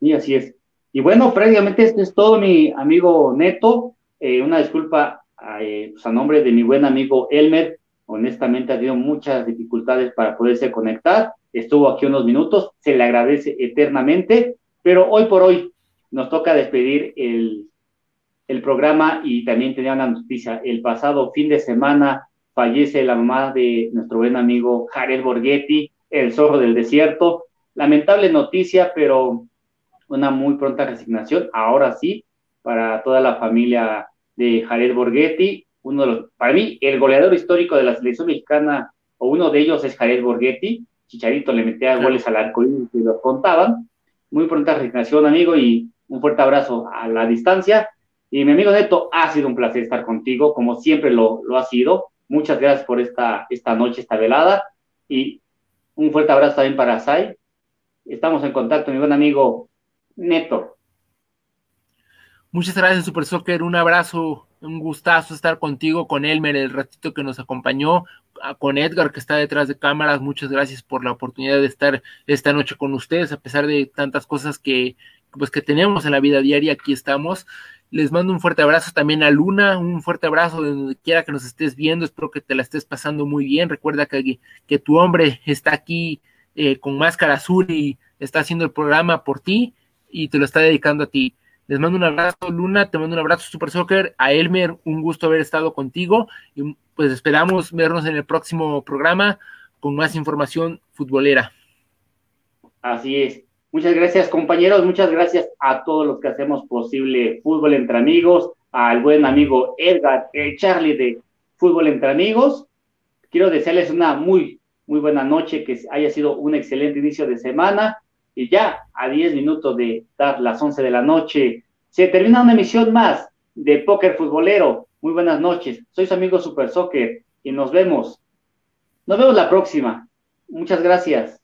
Y así es. Y bueno, previamente esto es todo, mi amigo Neto. Eh, una disculpa eh, pues, a nombre de mi buen amigo Elmer. honestamente ha tenido muchas dificultades para poderse conectar, estuvo aquí unos minutos, se le agradece eternamente, pero hoy por hoy nos toca despedir el, el programa y también tenía una noticia, el pasado fin de semana fallece la mamá de nuestro buen amigo Jared Borghetti, el zorro del desierto, lamentable noticia, pero una muy pronta resignación, ahora sí, para toda la familia de Jared Borghetti, uno de los, para mí, el goleador histórico de la selección mexicana, o uno de ellos es Jared Borghetti, Chicharito le metía goles al arco y lo contaban, muy pronta resignación, amigo, y un fuerte abrazo a la distancia, y mi amigo Neto, ha sido un placer estar contigo, como siempre lo, lo ha sido, muchas gracias por esta, esta noche, esta velada, y un fuerte abrazo también para Sai, estamos en contacto, mi buen amigo Neto. Muchas gracias, Super Soccer. Un abrazo, un gustazo estar contigo, con Elmer, el ratito que nos acompañó, con Edgar, que está detrás de cámaras. Muchas gracias por la oportunidad de estar esta noche con ustedes, a pesar de tantas cosas que, pues, que tenemos en la vida diaria. Aquí estamos. Les mando un fuerte abrazo también a Luna, un fuerte abrazo de donde quiera que nos estés viendo. Espero que te la estés pasando muy bien. Recuerda que, que tu hombre está aquí eh, con máscara azul y está haciendo el programa por ti y te lo está dedicando a ti. Les mando un abrazo, Luna, te mando un abrazo, Super Soccer. A Elmer, un gusto haber estado contigo. Y pues esperamos vernos en el próximo programa con más información futbolera. Así es. Muchas gracias, compañeros. Muchas gracias a todos los que hacemos posible Fútbol entre Amigos, al buen amigo Edgar, el Charlie de Fútbol entre Amigos. Quiero desearles una muy, muy buena noche, que haya sido un excelente inicio de semana y ya a 10 minutos de dar las 11 de la noche, se termina una emisión más de Póker Futbolero. Muy buenas noches, soy su amigo Super Soccer y nos vemos. Nos vemos la próxima. Muchas gracias.